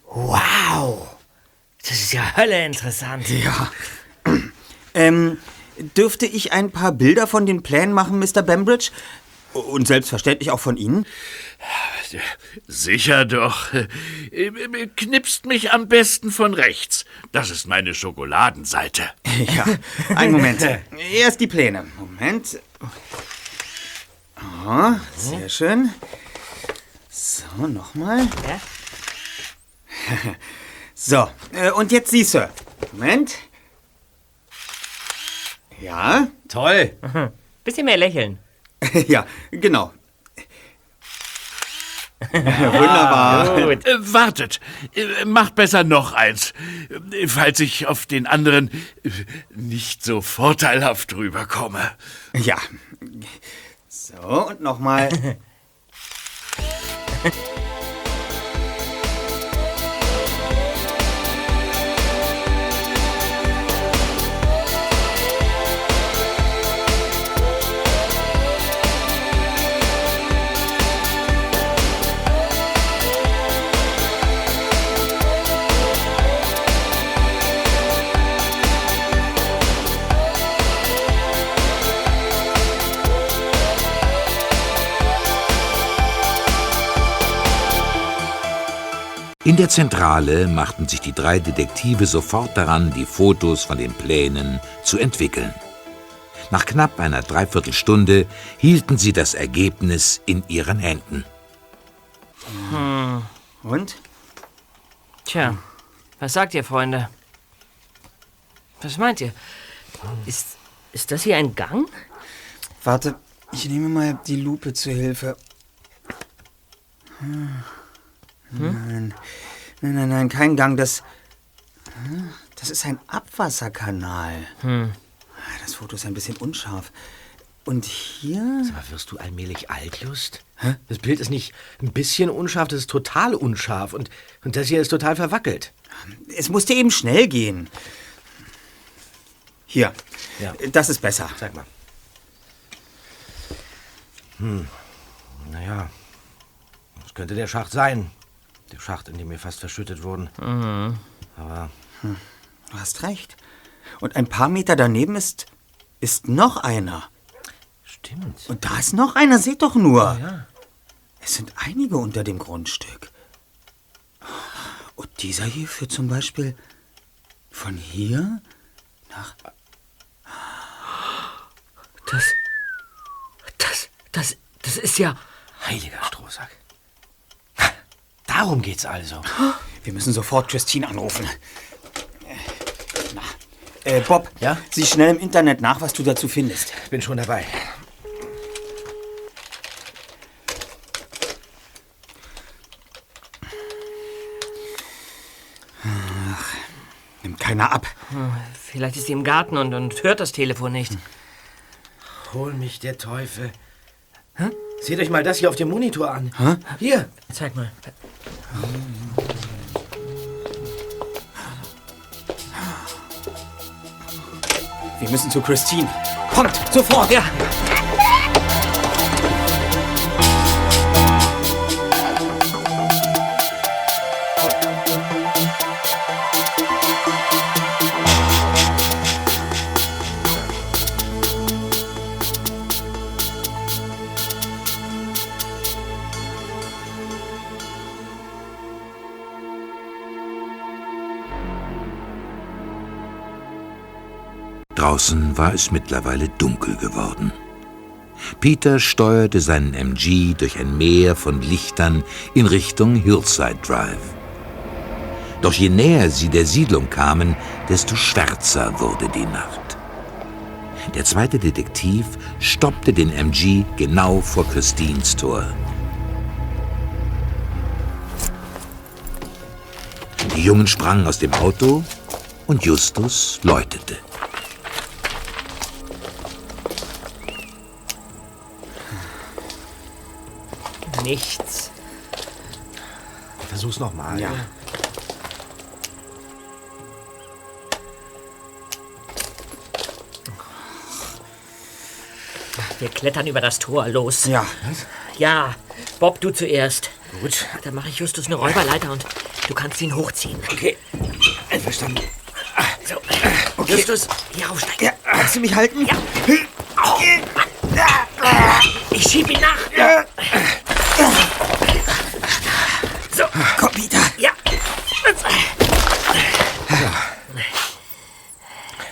Wow! Das ist ja Hölle interessant. Ja. Ähm, dürfte ich ein paar Bilder von den Plänen machen, Mr. Bambridge? Und selbstverständlich auch von Ihnen? Sicher doch. Knipst mich am besten von rechts. Das ist meine Schokoladenseite. Ja, einen Moment. Erst die Pläne. Moment. Oh, sehr schön. So, nochmal. Ja? So, äh, und jetzt Sie, Sir. Moment. Ja? Toll. Bisschen mehr lächeln. ja, genau. Wunderbar. Gut. Äh, wartet, äh, macht besser noch eins, äh, falls ich auf den anderen äh, nicht so vorteilhaft rüberkomme. Ja. So, und nochmal. In der Zentrale machten sich die drei Detektive sofort daran, die Fotos von den Plänen zu entwickeln. Nach knapp einer Dreiviertelstunde hielten sie das Ergebnis in ihren Händen. Und? Tja, was sagt ihr, Freunde? Was meint ihr? Ist, ist das hier ein Gang? Warte, ich nehme mal die Lupe zur Hilfe. Hm. Nein, nein, nein, nein, kein Gang. Das, hm, das ist ein Abwasserkanal. Ah, Das Foto ist ein bisschen unscharf. Und hier? Aber wirst du allmählich alt, Just? Das Bild ist nicht ein bisschen unscharf, das ist total unscharf. Und, und das hier ist total verwackelt. Es musste eben schnell gehen. Hier, Ja. das ist besser. Sag mal. Hm. Naja. Das könnte der Schacht sein. Der Schacht, in dem wir fast verschüttet wurden. Aber Du hast recht. Und ein paar Meter daneben ist, ist noch einer. stimmt. Und da ist noch einer, seht doch nur. Es sind einige unter dem Grundstück. Und dieser hier führt zum Beispiel von hier nach. Das. Das. Das. Das ist ja. Heiliger Strohsack. Darum geht's also. Wir müssen sofort Christine anrufen. Na, äh, Bob, Ja? sieh schnell im Internet nach, was du dazu findest. Bin schon dabei. Nimmt keiner ab. Vielleicht ist sie im Garten und, und hört das Telefon nicht. Hol mich der Teufel. Seht euch mal das hier auf dem Monitor an. Hier. Zeig mal. Wir müssen zu Christine. Kommt, sofort! Ja. Draußen war es mittlerweile dunkel geworden. Peter steuerte seinen MG durch ein Meer von Lichtern in Richtung Hillside Drive. Doch je näher sie der Siedlung kamen, desto schwärzer wurde die Nacht. Der zweite Detektiv stoppte den MG genau vor Christines Tor. Die Jungen sprangen aus dem Auto und Justus läutete. Nichts. Versuch's nochmal. Ja. Wir klettern über das Tor. Los. Ja. Ja. Bob, du zuerst. Gut. Dann mache ich Justus eine Räuberleiter und du kannst ihn hochziehen. Okay. Einverstanden. So. Justus, hier aufsteigen. Ja, kannst du mich halten? Ja. Mann. Ich schieb ihn nach. So. Komm, Peter. Ja.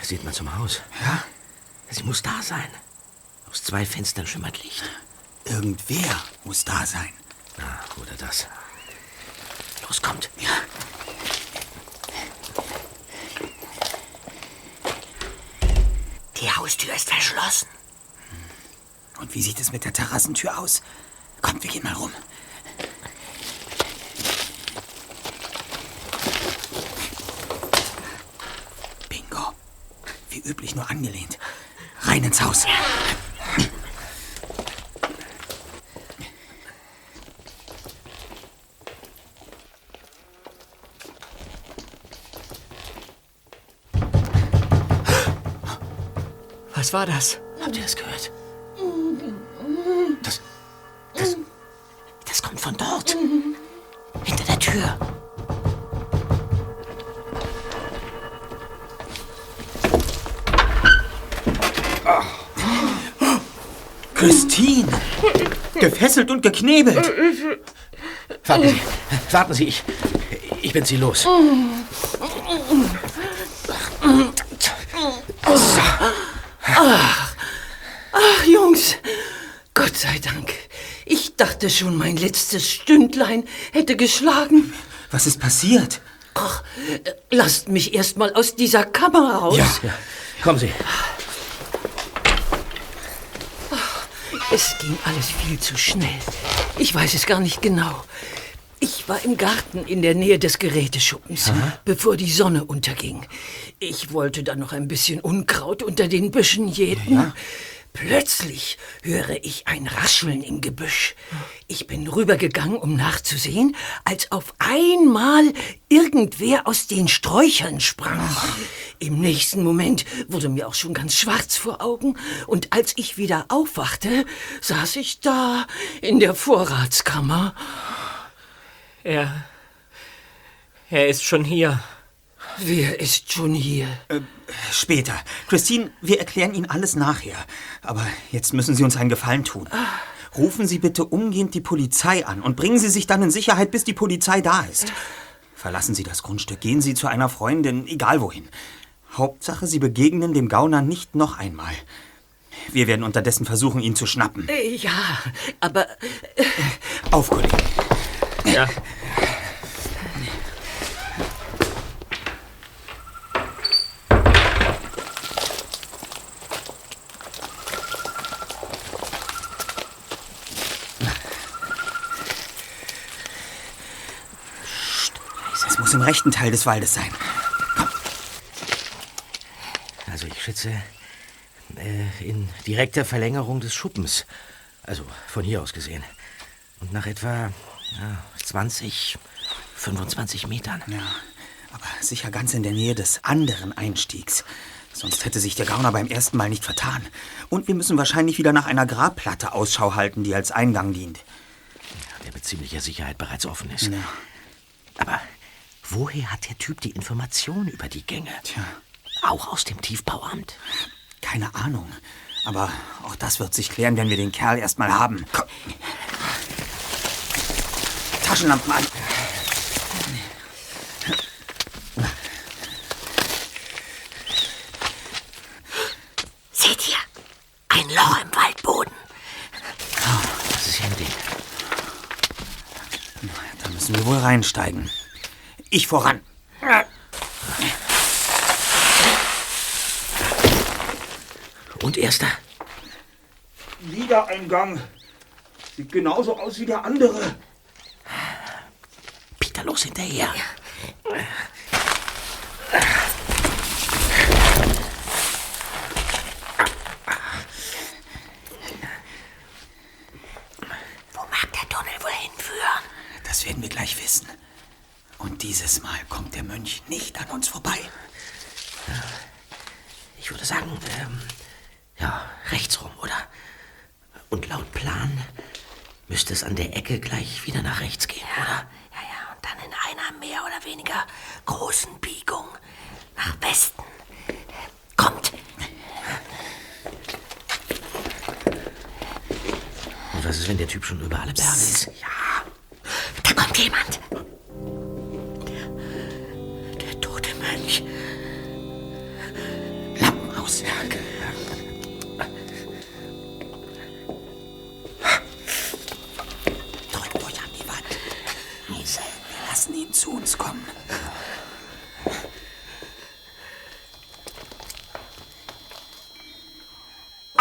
Sieht man zum Haus. Ja? Sie muss da sein. Aus zwei Fenstern schimmert Licht. Irgendwer muss da sein. Ah, oder das. Los, kommt. Ja. Die Haustür ist verschlossen. Und wie sieht es mit der Terrassentür aus? Kommt, wir gehen mal rum. Bingo. Wie üblich nur angelehnt. Rein ins Haus. Was war das? Habt ihr das gehört? Christine! Gefesselt und geknebelt. Warten Sie. Warten Sie, ich. Ich bin Sie los. Ach, Jungs, Gott sei Dank. Ich dachte schon, mein letztes Stündlein hätte geschlagen. Was ist passiert? Ach, lasst mich erst mal aus dieser Kammer raus. Ja, ja. Kommen Sie. Es ging alles viel zu schnell. Ich weiß es gar nicht genau. Ich war im Garten in der Nähe des Geräteschuppens, bevor die Sonne unterging. Ich wollte dann noch ein bisschen Unkraut unter den Büschen jäten. Plötzlich höre ich ein Rascheln im Gebüsch. Ich bin rübergegangen, um nachzusehen, als auf einmal irgendwer aus den Sträuchern sprang. Im nächsten Moment wurde mir auch schon ganz schwarz vor Augen, und als ich wieder aufwachte, saß ich da in der Vorratskammer. Er. Er ist schon hier. Wer ist schon hier? Später. Christine, wir erklären Ihnen alles nachher. Aber jetzt müssen Sie uns einen Gefallen tun. Rufen Sie bitte umgehend die Polizei an und bringen Sie sich dann in Sicherheit, bis die Polizei da ist. Verlassen Sie das Grundstück, gehen Sie zu einer Freundin, egal wohin. Hauptsache, Sie begegnen dem Gauner nicht noch einmal. Wir werden unterdessen versuchen, ihn zu schnappen. Äh, Ja, aber Auf, Kollege. Ja. Es muss im rechten Teil des Waldes sein. Also ich schätze, äh, in direkter Verlängerung des Schuppens. Also von hier aus gesehen. Und nach etwa ja, 20, 25 Metern. Ja, aber sicher ganz in der Nähe des anderen Einstiegs. Sonst hätte sich der Gauner beim ersten Mal nicht vertan. Und wir müssen wahrscheinlich wieder nach einer Grabplatte Ausschau halten, die als Eingang dient. Der mit ziemlicher Sicherheit bereits offen ist. Ja. Aber woher hat der Typ die Information über die Gänge? Tja, Auch aus dem Tiefbauamt. keine Ahnung. Aber auch das wird sich klären, wenn wir den Kerl erstmal haben. Komm. Taschenlampen an. seht ihr? Ein Loch im Waldboden. Das ist ja ein Ding. Da müssen wir wohl reinsteigen. Ich voran. Und erster? Wieder ein Gang. Sieht genauso aus wie der andere. Peter, los hinterher. Wo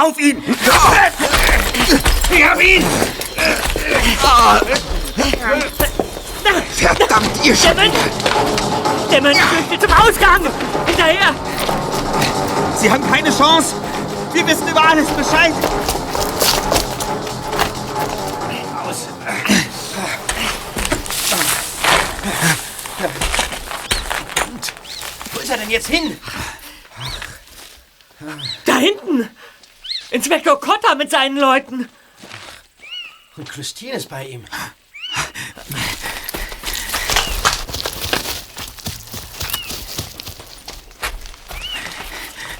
Auf ihn! Ich hab ihn! Verdammt, ihr Der Mönch! Der Mönch flüchtet zum Ausgang! Hinterher! Sie haben keine Chance. Wir wissen über alles Bescheid. Wo ist er denn jetzt hin? Da hinten! Inspektor Cotter mit seinen Leuten! Und Christine ist bei ihm.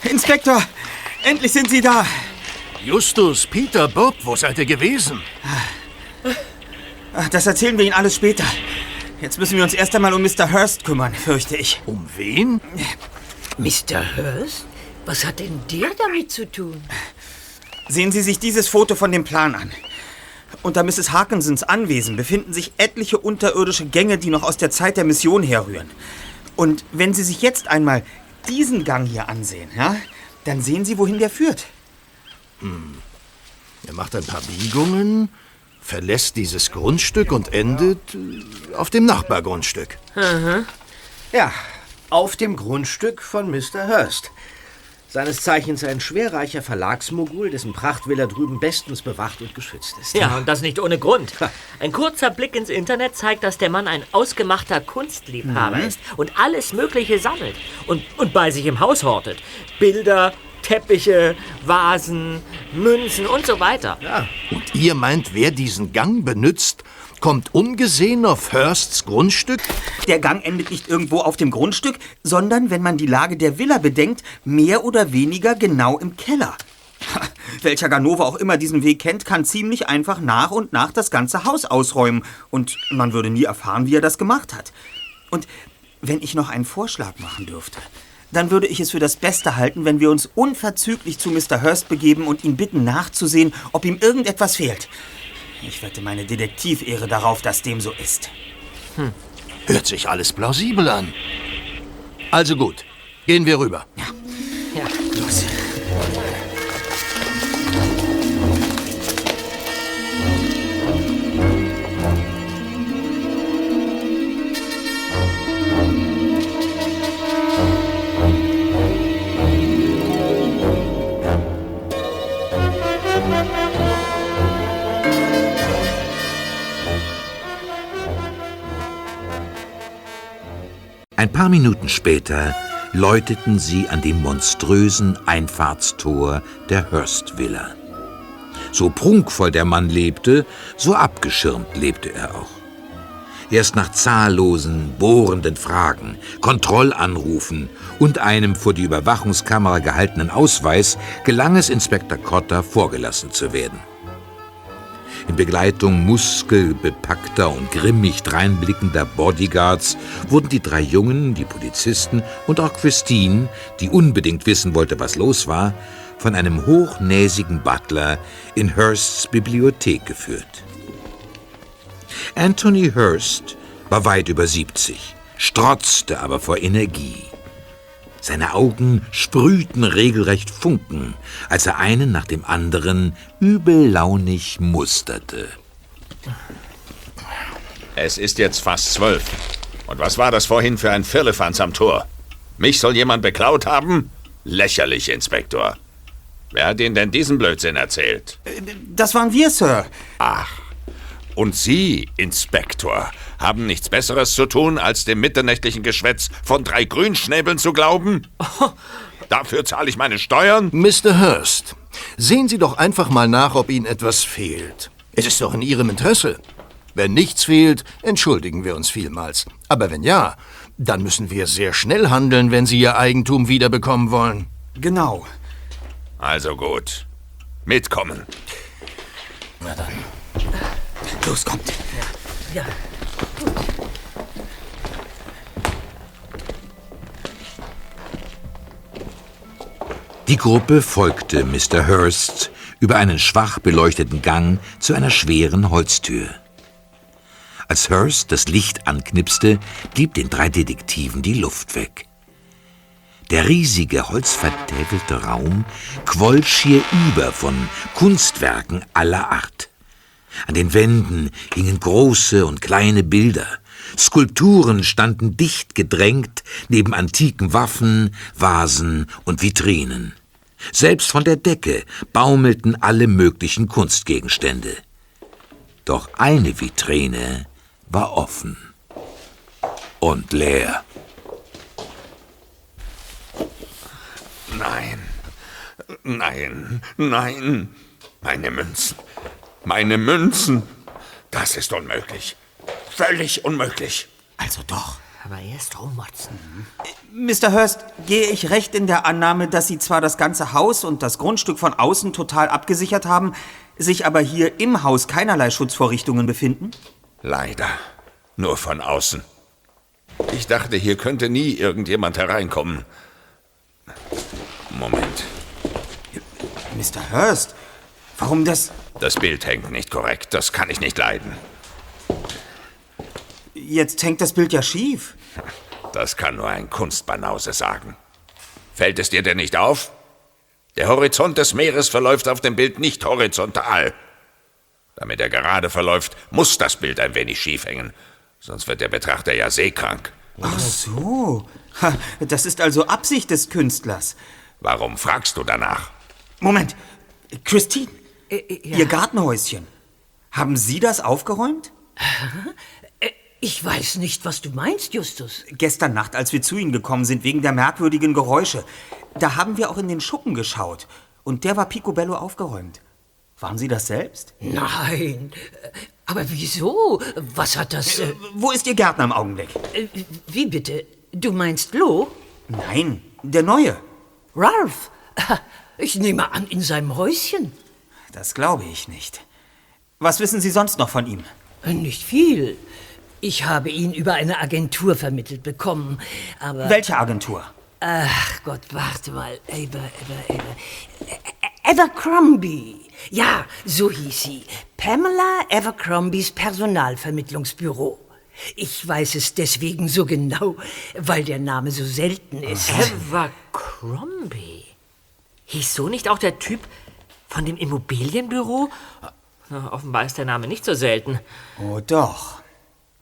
Inspektor, endlich sind Sie da. Justus, Peter, Bob, wo seid ihr gewesen? Ach, Das erzählen wir Ihnen alles später. Jetzt müssen wir uns erst einmal um Mr. Hurst kümmern, fürchte ich. Um wen? Mr. Hurst? Was hat denn der damit zu tun? Sehen Sie sich dieses Foto von dem Plan an. Unter Mrs. Harkinsons Anwesen befinden sich etliche unterirdische Gänge, die noch aus der Zeit der Mission herrühren. Und wenn Sie sich jetzt einmal diesen Gang hier ansehen, ja, dann sehen Sie, wohin der führt. Er macht ein paar Biegungen, verlässt dieses Grundstück und endet äh, auf dem Nachbargrundstück. Ja, auf dem Grundstück von Mr. Hurst. Seines Zeichens ein schwerreicher Verlagsmogul, dessen Prachtvilla drüben bestens bewacht und geschützt ist. Ja, und das nicht ohne Grund. Ein kurzer Blick ins Internet zeigt, dass der Mann ein ausgemachter Kunstliebhaber ist und alles Mögliche sammelt und, und bei sich im Haus hortet. Bilder, Teppiche, Vasen, Münzen und so weiter. Und ihr meint, wer diesen Gang benützt, kommt ungesehen auf Hursts Grundstück? Der Gang endet nicht irgendwo auf dem Grundstück, sondern, wenn man die Lage der Villa bedenkt, mehr oder weniger genau im Keller. Welcher Ganove auch immer diesen Weg kennt, kann ziemlich einfach nach und nach das ganze Haus ausräumen. Und man würde nie erfahren, wie er das gemacht hat. Und wenn ich noch einen Vorschlag machen dürfte, dann würde ich es für das Beste halten, wenn wir uns unverzüglich zu Mr. Hurst begeben und ihn bitten nachzusehen, ob ihm irgendetwas fehlt. Ich wette meine Detektivehre darauf, dass dem so ist. Hört sich alles plausibel an. Also gut, gehen wir rüber. Ja. Ein paar Minuten später läuteten sie an dem monströsen Einfahrtstor der Hurst Villa. So prunkvoll der Mann lebte, so abgeschirmt lebte er auch. Erst nach zahllosen, bohrenden Fragen, Kontrollanrufen und einem vor die Überwachungskamera gehaltenen Ausweis gelang es Inspektor Cotter, vorgelassen zu werden. In Begleitung muskelbepackter und grimmig dreinblickender Bodyguards wurden die drei Jungen, die Polizisten und auch Christine, die unbedingt wissen wollte, was los war, von einem hochnäsigen Butler in Hursts Bibliothek geführt. Anthony Hurst war weit über 70, strotzte aber vor Energie. Seine Augen sprühten regelrecht Funken, als er einen nach dem anderen übellaunig musterte. Es ist jetzt fast zwölf. Und was war das vorhin für ein Firlefanz am Tor? Mich soll jemand beklaut haben? Lächerlich, Inspektor. Wer hat Ihnen denn diesen Blödsinn erzählt? Das waren wir, Sir. Ach, und Sie, Inspektor, haben nichts Besseres zu tun, als dem mitternächtlichen Geschwätz von drei Grünschnäbeln zu glauben? Dafür zahle ich meine Steuern? Mr. Hurst, sehen Sie doch einfach mal nach, ob Ihnen etwas fehlt. Es ist doch in Ihrem Interesse. Wenn nichts fehlt, entschuldigen wir uns vielmals. Aber wenn ja, dann müssen wir sehr schnell handeln, wenn Sie Ihr Eigentum wiederbekommen wollen. Genau. Also gut. Mitkommen. Na dann. Los, kommt. Ja. Die Gruppe folgte Mr. Hurst über einen schwach beleuchteten Gang zu einer schweren Holztür. Als Hurst das Licht anknipste, blieb den drei Detektiven die Luft weg. Der riesige, holzvertäfelte Raum quoll schier über von Kunstwerken aller Art. An den Wänden hingen große und kleine Bilder. Skulpturen standen dicht gedrängt neben antiken Waffen, Vasen und Vitrinen. Selbst von der Decke baumelten alle möglichen Kunstgegenstände. Doch eine Vitrine war offen und leer. Nein, nein, nein. Meine Münzen. Meine Münzen. Das ist unmöglich. Völlig unmöglich. Also doch. Aber erst rummotzen. Mr. Hurst, gehe ich recht in der Annahme, dass Sie zwar das ganze Haus und das Grundstück von außen total abgesichert haben, sich aber hier im Haus keinerlei Schutzvorrichtungen befinden? Leider. Nur von außen. Ich dachte, hier könnte nie irgendjemand hereinkommen. Moment. Mr. Hurst, warum das... Das Bild hängt nicht korrekt. Das kann ich nicht leiden. Jetzt hängt das Bild ja schief. Das kann nur ein Kunstbanause sagen. Fällt es dir denn nicht auf? Der Horizont des Meeres verläuft auf dem Bild nicht horizontal. Damit er gerade verläuft, muss das Bild ein wenig schief hängen. Sonst wird der Betrachter ja seekrank. Ach so. Ha, Das ist also Absicht des Künstlers. Warum fragst du danach? Moment. Christine, Äh, Ihr Gartenhäuschen. Haben Sie das aufgeräumt? Ich weiß nicht, was du meinst, Justus. Gestern Nacht, als wir zu Ihnen gekommen sind, wegen der merkwürdigen Geräusche. Da haben wir auch in den Schuppen geschaut. Und der war picobello aufgeräumt. Waren Sie das selbst? Nein. Aber wieso? Was hat das... Äh, Wo ist Ihr Gärtner im Augenblick? äh, wie bitte? Du meinst Lo? Nein, der Neue. Ralph? Ich nehme an, in seinem Häuschen. Das glaube ich nicht. Was wissen Sie sonst noch von ihm? Äh, Nicht viel. Ich habe ihn über eine Agentur vermittelt bekommen, aber... Welche Agentur? Ach Gott, warte mal. Ever, Ever, Ever. Abercrombie. Ja, so hieß sie. Pamela Abercrombies Personalvermittlungsbüro. Ich weiß es deswegen so genau, weil der Name so selten ist. Abercrombie. Hieß so nicht auch der Typ von dem Immobilienbüro? Na, offenbar ist der Name nicht so selten. Oh doch.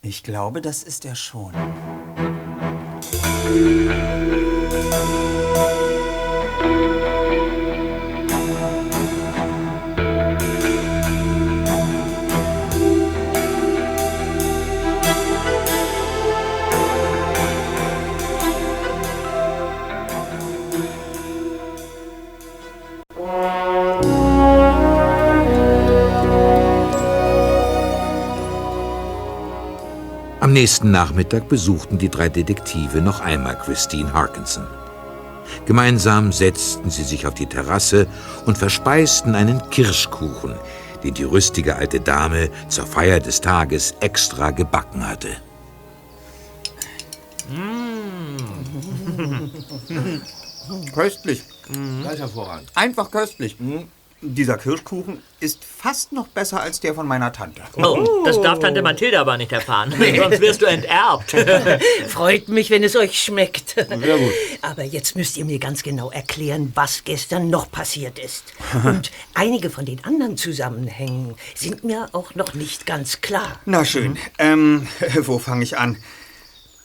Ich glaube, das ist er schon. Am nächsten Nachmittag besuchten die drei Detektive noch einmal Christine Harkinson. Gemeinsam setzten sie sich auf die Terrasse und verspeisten einen Kirschkuchen, den die rüstige alte Dame zur Feier des Tages extra gebacken hatte. Köstlich. Ganz hervorragend. Einfach köstlich. Dieser Kirschkuchen ist fast noch besser als der von meiner Tante. Oh, das darf Tante Mathilde aber nicht erfahren. Sonst wirst du enterbt. Freut mich, wenn es euch schmeckt. Sehr gut. Aber jetzt müsst ihr mir ganz genau erklären, was gestern noch passiert ist. Und einige von den anderen Zusammenhängen sind mir auch noch nicht ganz klar. Na schön. Ähm, wo fange ich an?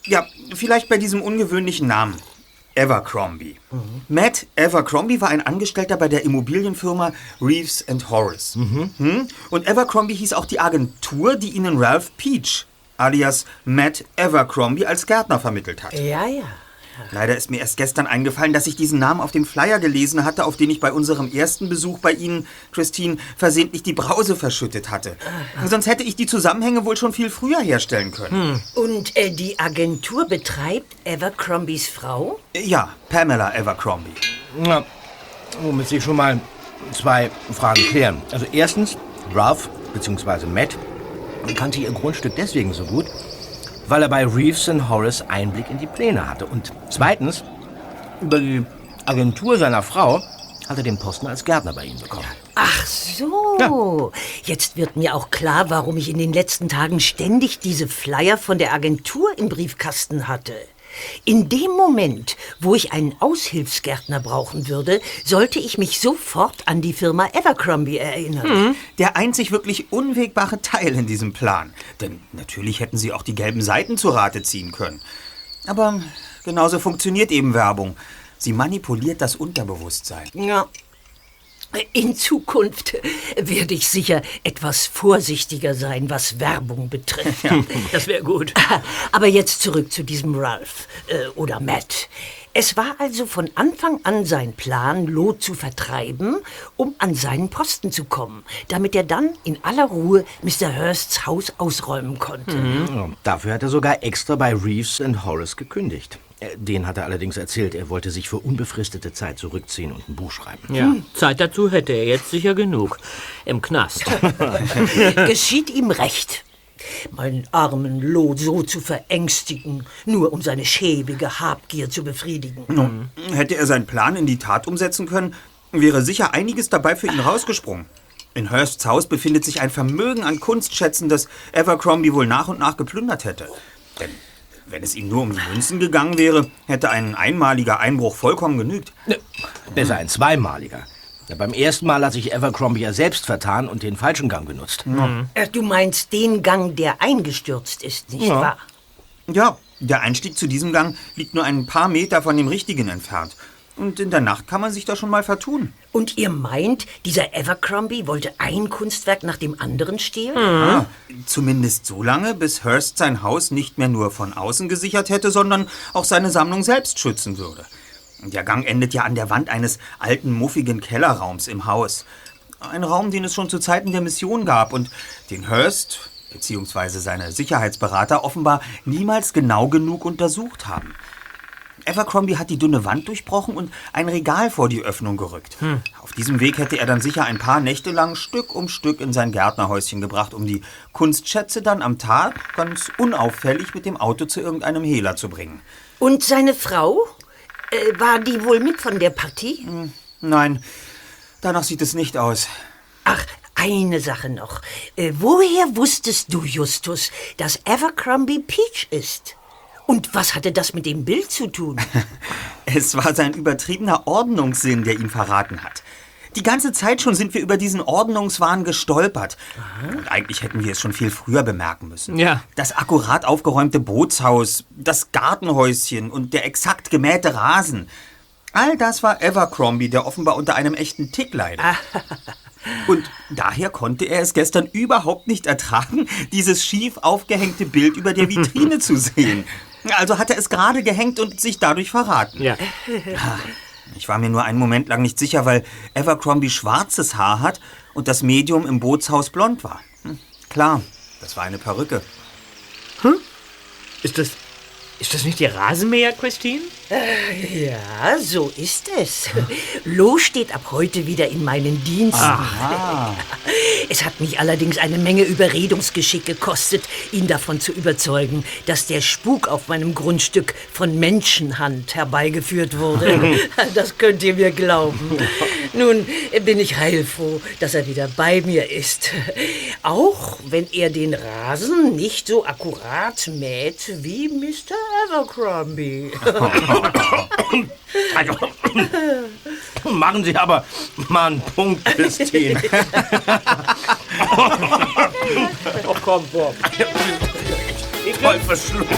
Ja, vielleicht bei diesem ungewöhnlichen Namen. Evercrombie. Matt Evercrombie war ein Angestellter bei der Immobilienfirma Reeves and Horace. Hm? Und Evercrombie hieß auch die Agentur, die ihnen Ralph Peach, alias Matt Evercrombie, als Gärtner vermittelt hat. Ja, ja. Leider ist mir erst gestern eingefallen, dass ich diesen Namen auf dem Flyer gelesen hatte, auf den ich bei unserem ersten Besuch bei Ihnen, Christine, versehentlich die Brause verschüttet hatte. Sonst hätte ich die Zusammenhänge wohl schon viel früher herstellen können. Und äh, die Agentur betreibt Evercrombies Frau? Ja, Pamela Evercrombie. Na, womit sich schon mal zwei Fragen klären. Also erstens, Ralph bzw. Matt kannte ihr Grundstück deswegen so gut, weil er bei Reeves and Horace Einblick in die Pläne hatte. Und zweitens, über die Agentur seiner Frau hat er den Posten als Gärtner bei ihm bekommen. Ach so. Jetzt wird mir auch klar, warum ich in den letzten Tagen ständig diese Flyer von der Agentur im Briefkasten hatte. In dem Moment, wo ich einen Aushilfsgärtner brauchen würde, sollte ich mich sofort an die Firma Evercrombie erinnern. Der einzig wirklich unwegbare Teil in diesem Plan. Denn natürlich hätten Sie auch die gelben Seiten zu Rate ziehen können. Aber genauso funktioniert eben Werbung. Sie manipuliert das Unterbewusstsein. Ja. In Zukunft werde ich sicher etwas vorsichtiger sein, was Werbung betrifft. Das wäre gut. Aber jetzt zurück zu diesem Ralph äh, oder Matt. Es war also von Anfang an sein Plan, Lot zu vertreiben, um an seinen Posten zu kommen, damit er dann in aller Ruhe Mr. Hursts Haus ausräumen konnte. Ja, dafür hat er sogar extra bei Reeves and Horace gekündigt. Äh, Den hat er allerdings erzählt, er wollte sich für unbefristete Zeit zurückziehen und ein Buch schreiben. Ja, Zeit dazu hätte er jetzt sicher genug. Im Knast. Geschieht ihm recht. Meinen armen Lot so zu verängstigen, nur um seine schäbige Habgier zu befriedigen. Nun, hätte er seinen Plan in die Tat umsetzen können, wäre sicher einiges dabei für ihn rausgesprungen. In Hursts Haus befindet sich ein Vermögen an Kunstschätzen, das Evercrombie wohl nach und nach geplündert hätte. Denn wenn es ihm nur um die Münzen gegangen wäre, hätte ein einmaliger Einbruch vollkommen genügt. Besser ein zweimaliger. Ja, beim ersten Mal hat sich Evercrombie ja selbst vertan und den falschen Gang genutzt. Äh, Du meinst den Gang, der eingestürzt ist, nicht Ja. wahr? Ja, der Einstieg zu diesem Gang liegt nur ein paar Meter von dem richtigen entfernt. Und in der Nacht kann man sich da schon mal vertun. Und ihr meint, dieser Evercrombie wollte ein Kunstwerk nach dem anderen stehlen? Ah, zumindest so lange, bis Hearst sein Haus nicht mehr nur von außen gesichert hätte, sondern auch seine Sammlung selbst schützen würde. Der Gang endet ja an der Wand eines alten, muffigen Kellerraums im Haus. Ein Raum, den es schon zu Zeiten der Mission gab und den Hearst bzw. seine Sicherheitsberater offenbar niemals genau genug untersucht haben. Evercrombie hat die dünne Wand durchbrochen und ein Regal vor die Öffnung gerückt. Auf diesem Weg hätte er dann sicher ein paar Nächte lang Stück um Stück in sein Gärtnerhäuschen gebracht, um die Kunstschätze dann am Tag ganz unauffällig mit dem Auto zu irgendeinem Hehler zu bringen. Und seine Frau? Äh, war die wohl mit von der Partie? Nein, danach sieht es nicht aus. Ach, eine Sache noch. Äh, woher wusstest du, Justus, dass Evercrombie Peach ist? Und was hatte das mit dem Bild zu tun? Es war sein übertriebener Ordnungssinn, der ihn verraten hat. Die ganze Zeit schon sind wir über diesen Ordnungswahn gestolpert. Und eigentlich hätten wir es schon viel früher bemerken müssen. Ja. Das akkurat aufgeräumte Bootshaus, das Gartenhäuschen und der exakt gemähte Rasen. All das war Evercrombie, der offenbar unter einem echten Tick leidet. Und daher konnte er es gestern überhaupt nicht ertragen, dieses schief aufgehängte Bild über der Vitrine zu sehen. Also hat er es gerade gehängt und sich dadurch verraten. Ja. Ich war mir nur einen Moment lang nicht sicher, weil Evercrombie schwarzes Haar hat und das Medium im Bootshaus blond war. Hm, klar, das war eine Perücke. Ist das. Ist das nicht Ihr Rasenmäher, Christine? Ja, so ist es. Lo steht ab heute wieder in meinen Diensten. Es hat mich allerdings eine Menge Überredungsgeschick gekostet, ihn davon zu überzeugen, dass der Spuk auf meinem Grundstück von Menschenhand herbeigeführt wurde. Das könnt ihr mir glauben. Nun bin ich heilfroh, dass er wieder bei mir ist. Auch wenn er den Rasen nicht so akkurat mäht wie Mr. Abercrombie. Also, machen Sie aber mal einen Punkt, Christine. Doch komm, Bob. Voll verschluckt.